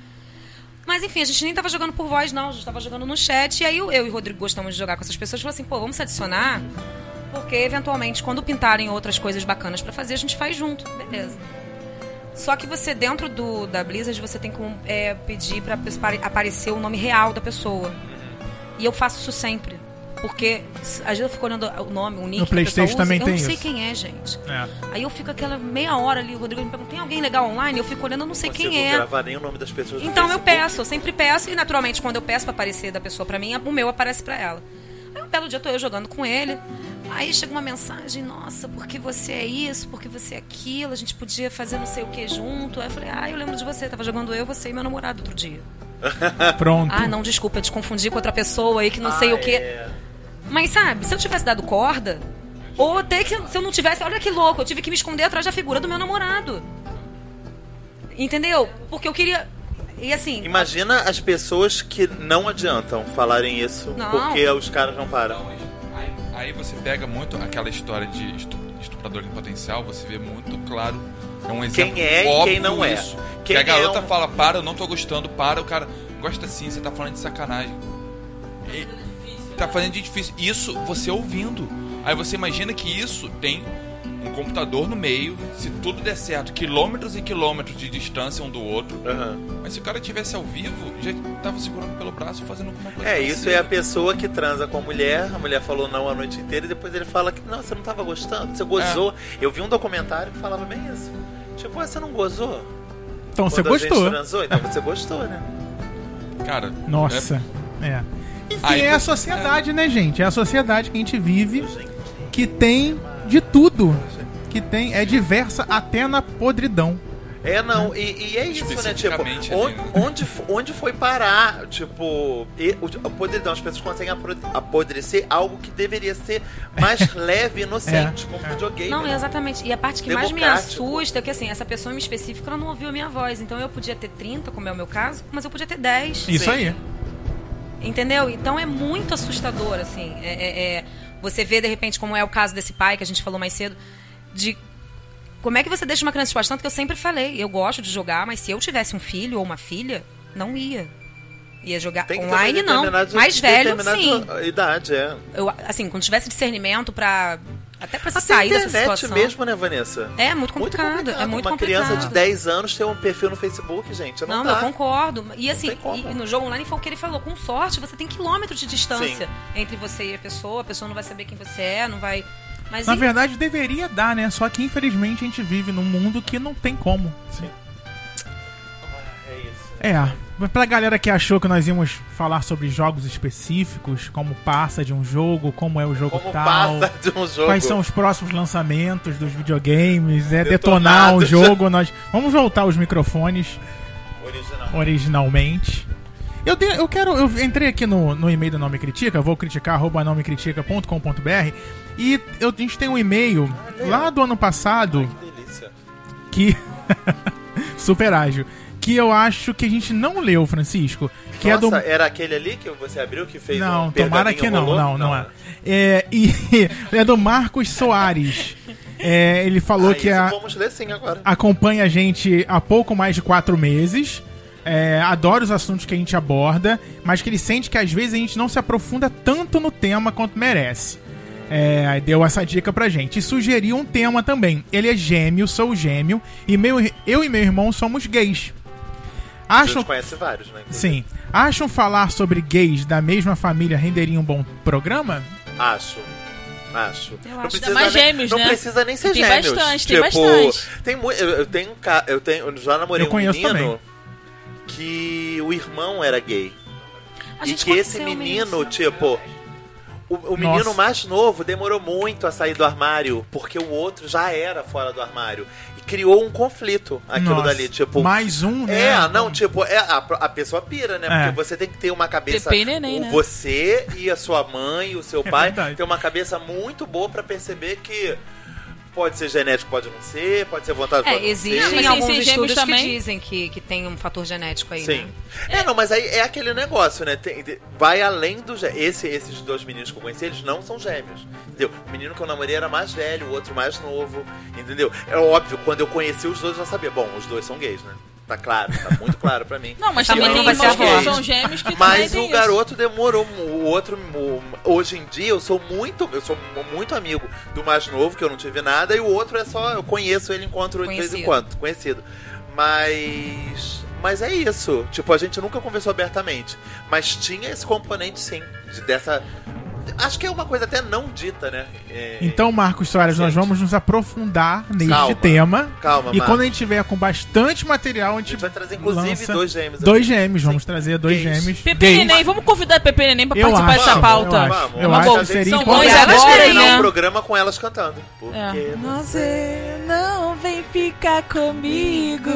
Mas enfim, a gente nem tava jogando por voz, não, a gente tava jogando no chat. E aí eu, e o Rodrigo gostamos de jogar com essas pessoas. Falou assim, pô, vamos se adicionar, porque eventualmente, quando pintarem outras coisas bacanas para fazer, a gente faz junto. Beleza. Só que você, dentro do, da Blizzard, você tem que é, pedir pare- aparecer o nome real da pessoa. E eu faço isso sempre. Porque s- às vezes eu fico olhando o nome, o nick No que a pessoa PlayStation usa, também eu tem não sei isso. quem é, gente. É. Aí eu fico aquela meia hora ali, o Rodrigo me pergunta, tem alguém legal online? Eu fico olhando, eu não sei Não quem consigo é. gravar nem o nome das pessoas no Então eu peço, eu sempre peço, e naturalmente quando eu peço pra aparecer da pessoa pra mim, o meu aparece pra ela. Aí um belo dia tô eu jogando com ele, aí chega uma mensagem, nossa, porque você é isso, porque você é aquilo, a gente podia fazer não sei o que junto. Aí eu falei, ah, eu lembro de você, tava jogando eu, você e meu namorado outro dia. Pronto. Ah, não, desculpa, eu te confundi com outra pessoa aí que não sei Ah, o que. é. Mas sabe, se eu tivesse dado corda, ou até que se eu não tivesse, olha que louco, eu tive que me esconder atrás da figura do meu namorado. Entendeu? Porque eu queria. E assim, Imagina as pessoas que não adiantam falarem isso Não. porque os caras não param. Aí, aí você pega muito aquela história de estu- estuprador em potencial, você vê muito claro. É um exemplo Quem é e quem não é. isso. Quem que a garota é um- fala, para, eu não tô gostando, para, o cara gosta sim, você tá falando de sacanagem. E- tá fazendo de difícil. Isso você ouvindo. Aí você imagina que isso tem um computador no meio, se tudo der certo, quilômetros e quilômetros de distância um do outro. Aham. Mas se o cara tivesse ao vivo, já tava segurando pelo braço fazendo alguma coisa. É, parecida. isso é a pessoa que transa com a mulher, a mulher falou não a noite inteira e depois ele fala que não, você não tava gostando, você gozou. É. Eu vi um documentário que falava bem isso. Tipo, "Ué, você não gozou? Então você Quando a gente gostou. transou, então você gostou, né? Cara, Nossa. É. Enfim, Aí é a sociedade, né, gente? É a sociedade que a gente vive que tem de tudo. Que tem, é diversa até na podridão. É, não, e, e é isso, né? Tipo, onde, né? onde, fo- onde foi parar? Tipo, e, o, a podridão, as pessoas conseguem apodrecer algo que deveria ser mais leve e inocente, como videogame. Não, né? exatamente. E a parte que mais me assusta é que, assim, essa pessoa em específico ela não ouviu a minha voz. Então eu podia ter 30, como é o meu caso, mas eu podia ter 10. Isso Sim. aí. Entendeu? Então é muito assustador, assim. É, é- é- você vê, de repente, como é o caso desse pai que a gente falou mais cedo, de como é que você deixa uma criança exposta? Tanto que eu sempre falei, eu gosto de jogar, mas se eu tivesse um filho ou uma filha, não ia. Ia jogar online, não. Mais velho, sim. idade, é. Eu, assim, quando tivesse discernimento pra. Até pra se Até sair dessa internet situação. mesmo, né, Vanessa? É muito complicado. É muito Uma complicado. criança de 10 anos ter um perfil no Facebook, gente. Não, Não, dá. eu concordo. E assim, e, no jogo online foi o que ele falou. Com sorte, você tem quilômetros de distância Sim. entre você e a pessoa. A pessoa não vai saber quem você é, não vai. Mas Na e- verdade, deveria dar, né? Só que infelizmente a gente vive num mundo que não tem como. Isso. É, pra galera que achou que nós íamos falar sobre jogos específicos, como passa de um jogo, como é o jogo Como tal, passa de um jogo. quais são os próximos lançamentos dos videogames, é detonar um jogo, nós vamos voltar os microfones original? originalmente. Eu, dei- eu quero. Eu entrei aqui no, no e-mail do Não Me Critica, vou criticar, arroba nomecritica.com.br. E eu, a gente tem um e-mail lá do ano passado Que delícia. que. super ágil. Que eu acho que a gente não leu, Francisco. Que é do. Nossa, era aquele ali que você abriu que fez Não, um tomara que não, rolô? não, não é. É, e é do Marcos Soares. É, ele falou Ah, que a, ler sim acompanha a gente há pouco mais de quatro meses. É, adora os assuntos que a gente aborda, mas que ele sente que às vezes a gente não se aprofunda tanto no tema quanto merece. É, deu essa dica pra gente. E sugeriu um tema também. Ele é gêmeo, sou gêmeo, e meu, eu e meu irmão somos gays. A Acham, gente conhece vários, né? inclusive. sim, acham falar sobre gays da mesma família renderia um bom programa? Acho. Acho. Eu não acho. precisa mais nem, gêmeos, não né? precisa nem ser Tem gêmeos. bastante, tem tipo, bastante. Tem mu- eu, eu tenho um eu tenho eu já namorei Eu um menino também. que o irmão era gay. A e gente que esse menino, mesmo. tipo. O, o menino mais novo demorou muito a sair do armário, porque o outro já era fora do armário. Criou um conflito aquilo Nossa, dali, tipo. Mais um, né? É, não, tipo, é, a, a pessoa pira, né? É. Porque você tem que ter uma cabeça. Pepe e neném, né? Você e a sua mãe e o seu É pai verdade. tem uma cabeça muito boa pra perceber que pode ser genético, pode não ser, pode ser vontade, pode É, não existem Mas ser. sem alguns estudos também? que dizem que, que tem um fator genético aí, Sim. né? É, não, mas aí é aquele negócio, né? Tem- vai além do. Esse, esses dois meninos que eu conheci, eles não são gêmeos. Entendeu? O menino que eu namorei era mais velho, o outro mais novo. Entendeu? É óbvio, quando eu conheci os dois, eu já sabia. Bom, os dois são gays, né? Tá claro, tá muito claro pra mim. Não, mas também tem irmãos que são gêmeos que Mas o garoto demorou. O outro. o- hoje em dia eu sou muito. Eu sou muito amigo do mais novo, que eu não tive nada, e o outro é só. Eu conheço ele, encontro de vez em Conhecido. quando. Conhecido. Mas. Mas é isso. Tipo, a gente nunca conversou abertamente. Mas tinha esse componente, sim. De, dessa. Acho que é uma coisa até não dita, né? É- Então, Marcos Soares, nós Gente. vamos nos aprofundar neste Calma. tema. Calma, E Marcos. quando a gente tiver com bastante material, a A gente, gente vai trazer, inclusive, lança dois gêmeos. dois gêmeos. Vamos Sim. trazer dois Gays. gêmeos. Pepe gays. Neném, vamos convidar a Pepe Neném pra Eu participar acho, dessa Vamos, pauta. eu acho. Vamos, Eu acho que gente seria São pode bons importante. agora, terminar né? um programa com elas cantando. Porque É. você não vem ficar comigo.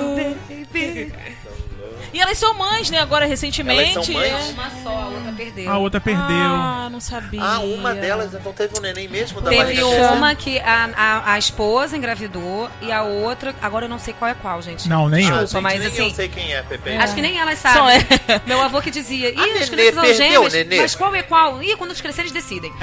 E elas são mães, né? Agora, recentemente. Elas são mães? é. Uma só, a outra perdeu. A outra perdeu. Ah, não sabia. Ah, uma delas então teve um neném mesmo da Teve uma que a, a, a esposa engravidou e a outra, agora eu não sei qual é qual, gente. Não, nem Ah, eu. gente, mas nem assim- eu sei quem é, Pepe. Acho que nem elas Só sabem. é. Meu avô que dizia, ih, A as Nenê crianças são perdeu, gêmeas, Nenê. mas qual é qual? Ih, quando eles crescerem eles decidem.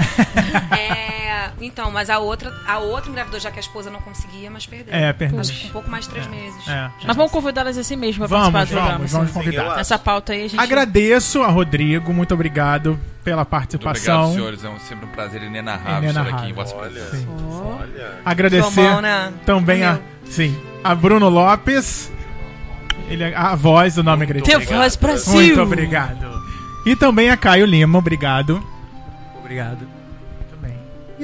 É, então, mas a outra, a outra engravidou já que a esposa não conseguia, mas perdeu. É, perdeu. Acho que um pouco mais de três meses. É. Mas vamos convidá-las assim mesmo pra Vamos, participar do programa. vamos, vamos sim. convidar. acho. Essa pauta aí a gente. Agradeço a Rodrigo, muito obrigado pela Muito participação. obrigado, senhores. É sempre um prazer inenarrável estar Inenarrável. aqui em vossa Olha. presença. Olha. Agradecer Tomão, né? também a, sim, a Bruno Lopes, ele é a voz do nome Muito. Teu voz Brasil. Muito obrigado. E também a Caio Lima, obrigado. Obrigado.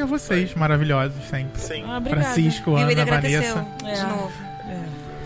E a vocês, maravilhosos sempre. Sim. Ah, obrigada. Francisco, ele Ana, agradeceu Vanessa. É. de novo.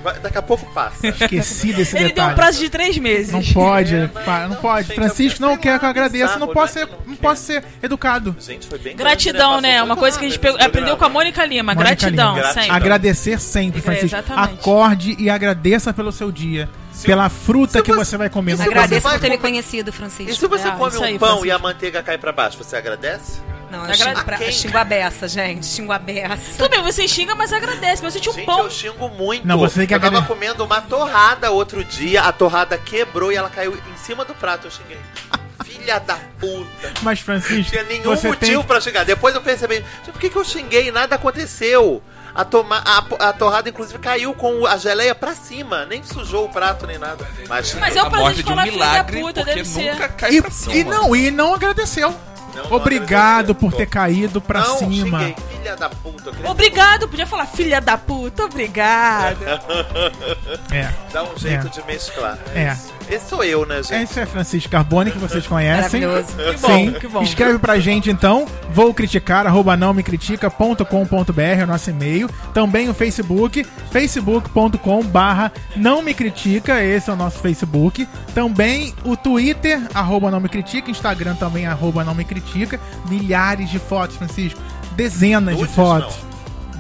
Vai- daqui a pouco passa. Esqueci desse Ele deu detalhe. um prazo de três meses. Não pode, É, mas- pa- não pode. Sei Francisco não quer que eu agradeça, não posso vai ser, que não não posso ser educado. Gente, foi bem Gratidão, grande, né? Uma coisa que a gente pegou- aprendeu com a. Mônica Lima. Mônica Gratidão, Lima. Sempre. Agradecer sempre, É, Francisco. exatamente. Acorde e agradeça pelo seu dia. Pela fruta que você- você vai comer você Agradeço por ter me conhecido, E Francisco. se você É, come um aí, pão Francisco. e a manteiga cai pra baixo, você agradece? Não, eu Agrade- xingo, pra, xingo a beça, gente. Xingo a beça. Tudo bem, você xinga, mas agradece. Você tinha um Gente, pão. eu xingo muito. Não, você tem que eu tava comendo uma torrada outro dia, a torrada quebrou e ela caiu em cima do prato, eu xinguei. Filha da puta. Mas, Francisco, Não tinha nenhum você motivo tem... pra xingar. Depois eu percebi, gente, por que, que eu xinguei e nada aconteceu? A, toma, a, a torrada, inclusive, caiu com a geleia pra cima. Nem sujou o prato, nem nada. Mas, Mas é o a prazer morte de de um falar da milagre, puta, porque deve ser. nunca cai E, pra cima. e não, e não agradeceu. Não, não Obrigado agradeceu. por ter caído pra não, cima. xinguei. Filha da puta. Obrigado, podia falar filha da puta, obrigado. É. Dá um jeito É. de mesclar. É. Esse sou eu, né, É gente? isso é Francisco Carbone, que vocês conhecem. Maravilhoso. Que bom, Sim. que bom. Escreve pra gente então, vou criticar, arroba não me critica.com.br é o nosso e-mail. Também o Facebook, facebook.com barra não me critica, esse é o nosso Facebook. Também o Twitter, arroba não me critica, Instagram também, arroba não me critica. Milhares de fotos, Francisco. Dezenas de fotos.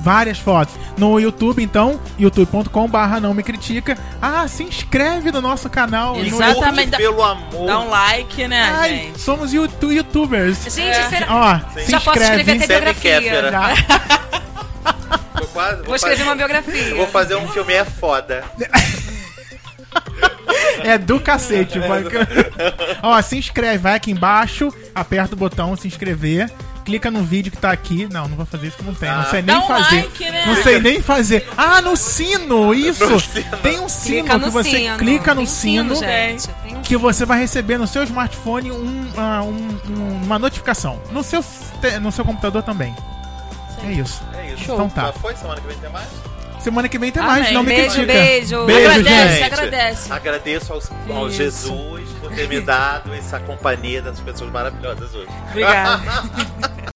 Várias fotos. No YouTube, então, youtube.com barra não me critica. Ah, se inscreve no nosso canal. No Exatamente. curte, pelo amor. Dá um like, né, Ai, gente? somos you- youtubers. Gente, É. será... Ó, se já posso escrever inscreve. até biografia. Tô quase- Vou escrever fazer- uma biografia. eu Vou fazer um filme é foda. É do cacete. vai- Ó, se inscreve, vai aqui embaixo, aperta o botão se inscrever. Clica no vídeo que tá aqui. Não, não vou fazer isso que não tem. Não Ah. sei Dá nem um fazer. like, né? Não sei nem fazer. Ah, no sino! Isso! Tem um sino Clica que você sino. clica no Tem sino, um que você vai receber no seu smartphone um, ah, um- um- uma notificação. No seu, no seu computador também. É isso. É isso. Então tá. Já foi? Semana que vem tem mais? Semana que vem tem Amém. mais, não me Beijo, critica. beijo. Beijo, Agradece, gente. agradece. Agradeço aos, ao Isso. Jesus por ter me dado essa companhia dessas pessoas maravilhosas hoje. Obrigada.